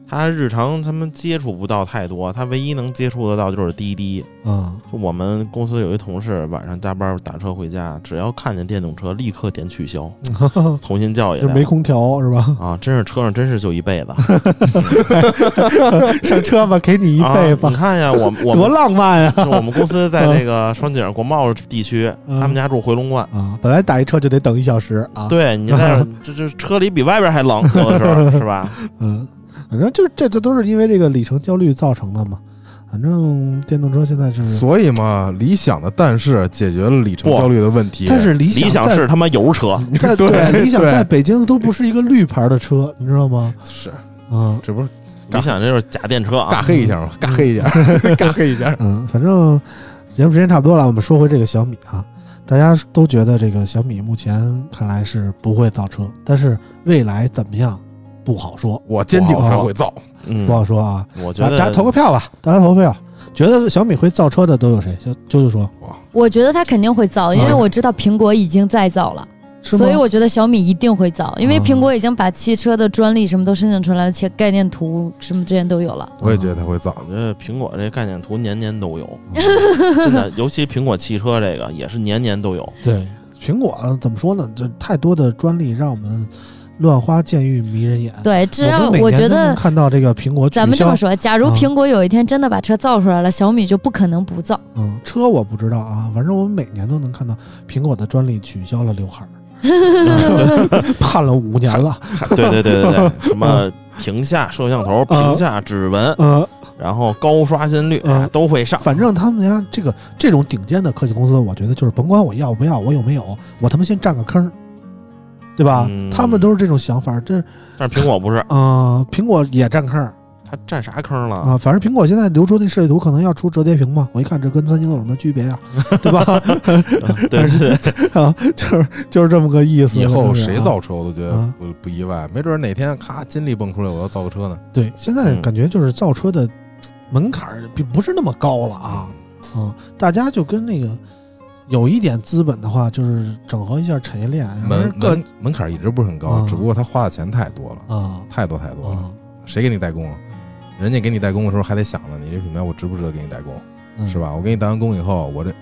他日常他们接触不到太多，他唯一能接触得到就是滴滴。嗯，就我们公司有一同事晚上加班打车回家，只要看见电动车，立刻点取消，重新叫一辆。没空调是吧？啊，真是车上真是就一辈子，上车吧，给你一辈子啊你，看呀，我我 多浪漫呀！就我们公司在那个双井国贸地区，嗯他们家住回龙观。啊，本来打一车就得等一小时啊。，对你在这这车里比外边还冷，有的时候是吧？嗯，反正就是这这都是因为这个里程焦虑造成的嘛。反正电动车现在是，所以嘛，理想的但是解决了里程焦虑的问题。但是理理想在是他妈油车，在对理想在北京都不是一个绿牌的车，你知道吗？是，嗯这不是理想这就是假电车啊尬！黑一下嘛？尬黑一下，尬黑一下。嗯，反正节目时间差不多了，我们说回这个小米啊，大家都觉得这个小米目前看来是不会造车，但是未来怎么样不好说，我坚定它会造。嗯不，好说啊。我觉得大大家投个票吧，大家投个票。觉得小米会造车的都有谁？就啾啾说，我觉得它肯定会造，因为啊我知道苹果已经在造了，是吗所以我觉得小米一定会造，因为啊苹果已经把汽车的专利什么都申请出来了，且概念图什么之前都有了。我也觉得它会造。我觉得苹果这概念图年年都有，真的，尤其苹果汽车这个也是年年都有。对苹果怎么说呢？这太多的专利让我们乱花渐欲迷人眼。对，只要我觉年都能得。看到这个苹果取消。咱们这么说，假如啊苹果有一天真的把车造出来了，小米就不可能不造。嗯，车我不知道啊，反正我们每年都能看到苹果的专利取消了刘海儿，判了五年了。对对对对对，什么屏下摄像头、屏下指纹，呃，然后高刷新率嗯啊都会上。反正他们家这个这种顶尖的科技公司，我觉得就是甭管我要不要，我有没有，我他妈先占个坑儿，对吧？嗯他们都是这种想法。这但是苹果不是，啊、苹果也占坑儿它占啥坑了？啊、反正苹果现在流出那设计图可能要出折叠屏嘛，我一看这跟三星有什么区别啊？对吧？嗯对对对，啊，就是就是这么个意思。以后谁造车我都觉得啊不不意外，没准哪天咔金立蹦出来，我要造个车呢。对，现在嗯感觉就是造车的门槛儿并不是那么高了啊，嗯，大家就跟那个有一点资本的话，就是整合一下产业链，门个门门槛一直不是很高啊，只不过他花的钱太多了，啊太多太多了。啊，谁给你代工啊？人家给你代工的时候还得想呢，你这品牌我值不值得给你代工，嗯是？吧？我给你代完工以后，我这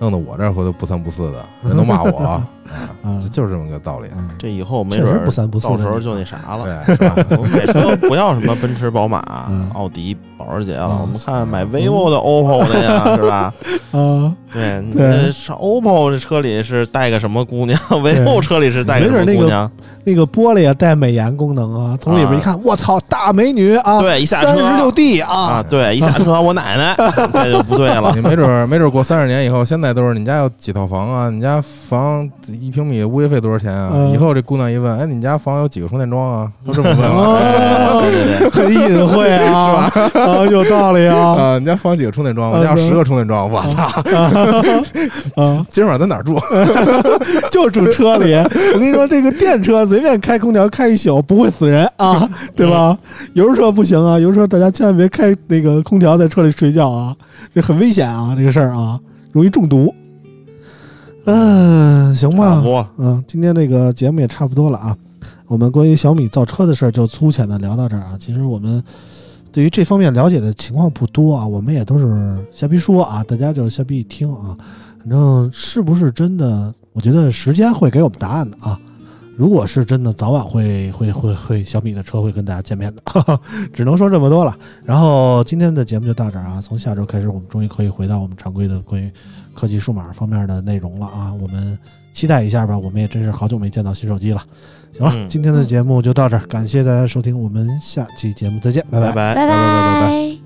弄得我这儿回头不三不四的，人都骂我啊，就是这么个道理。嗯这以后没准儿不三不四的到时候就那啥了。对，是吧？我们买车不要什么奔驰、宝马嗯、奥迪、保时捷我们看买 vivo 的、OPPO 的呀，是吧？啊，对，你对这上 OPPO 这车里是带个什么姑娘？vivo 车里是带个什么没准那个姑娘？那个玻璃啊带美颜功能啊，从里边一看，我操，大美女啊，对，一下三车十六 D 啊，啊，对，一下车 我奶奶，这就不对了。你没准儿没准儿过三十年以后，现在都是你家有几套房啊？你家房一平米物业费多少钱啊？嗯以后这姑娘一问，哎，你家房有几个充电桩啊？都这么问了。很隐晦啊，啊，有道理啊，啊，你家房几个充电桩？我家有十个充电桩，我操！啊，今儿晚上在哪儿住？就住车里。我跟你说，这个电车随便开空调开一宿不会死人啊，对吧？油车不行啊，油车大家千万别开那个空调在车里睡觉啊，这很危险啊，这个事儿啊，容易中毒。嗯，行吧。嗯，今天这个节目也差不多了啊。我们关于小米造车的事儿就粗浅的聊到这儿啊。其实我们对于这方面了解的情况不多啊，我们也都是瞎逼说啊，大家就瞎逼一听啊。反正是不是真的，我觉得时间会给我们答案的啊。如果是真的，早晚会会会会小米的车会跟大家见面的，只能说这么多了。然后今天的节目就到这儿啊，从下周开始，我们终于可以回到我们常规的关于科技数码方面的内容了啊。我们期待一下吧，我们也真是好久没见到新手机了。行了，嗯今天的节目就到这儿，感谢大家收听，我们下期节目再见，拜拜拜。拜拜拜拜拜拜。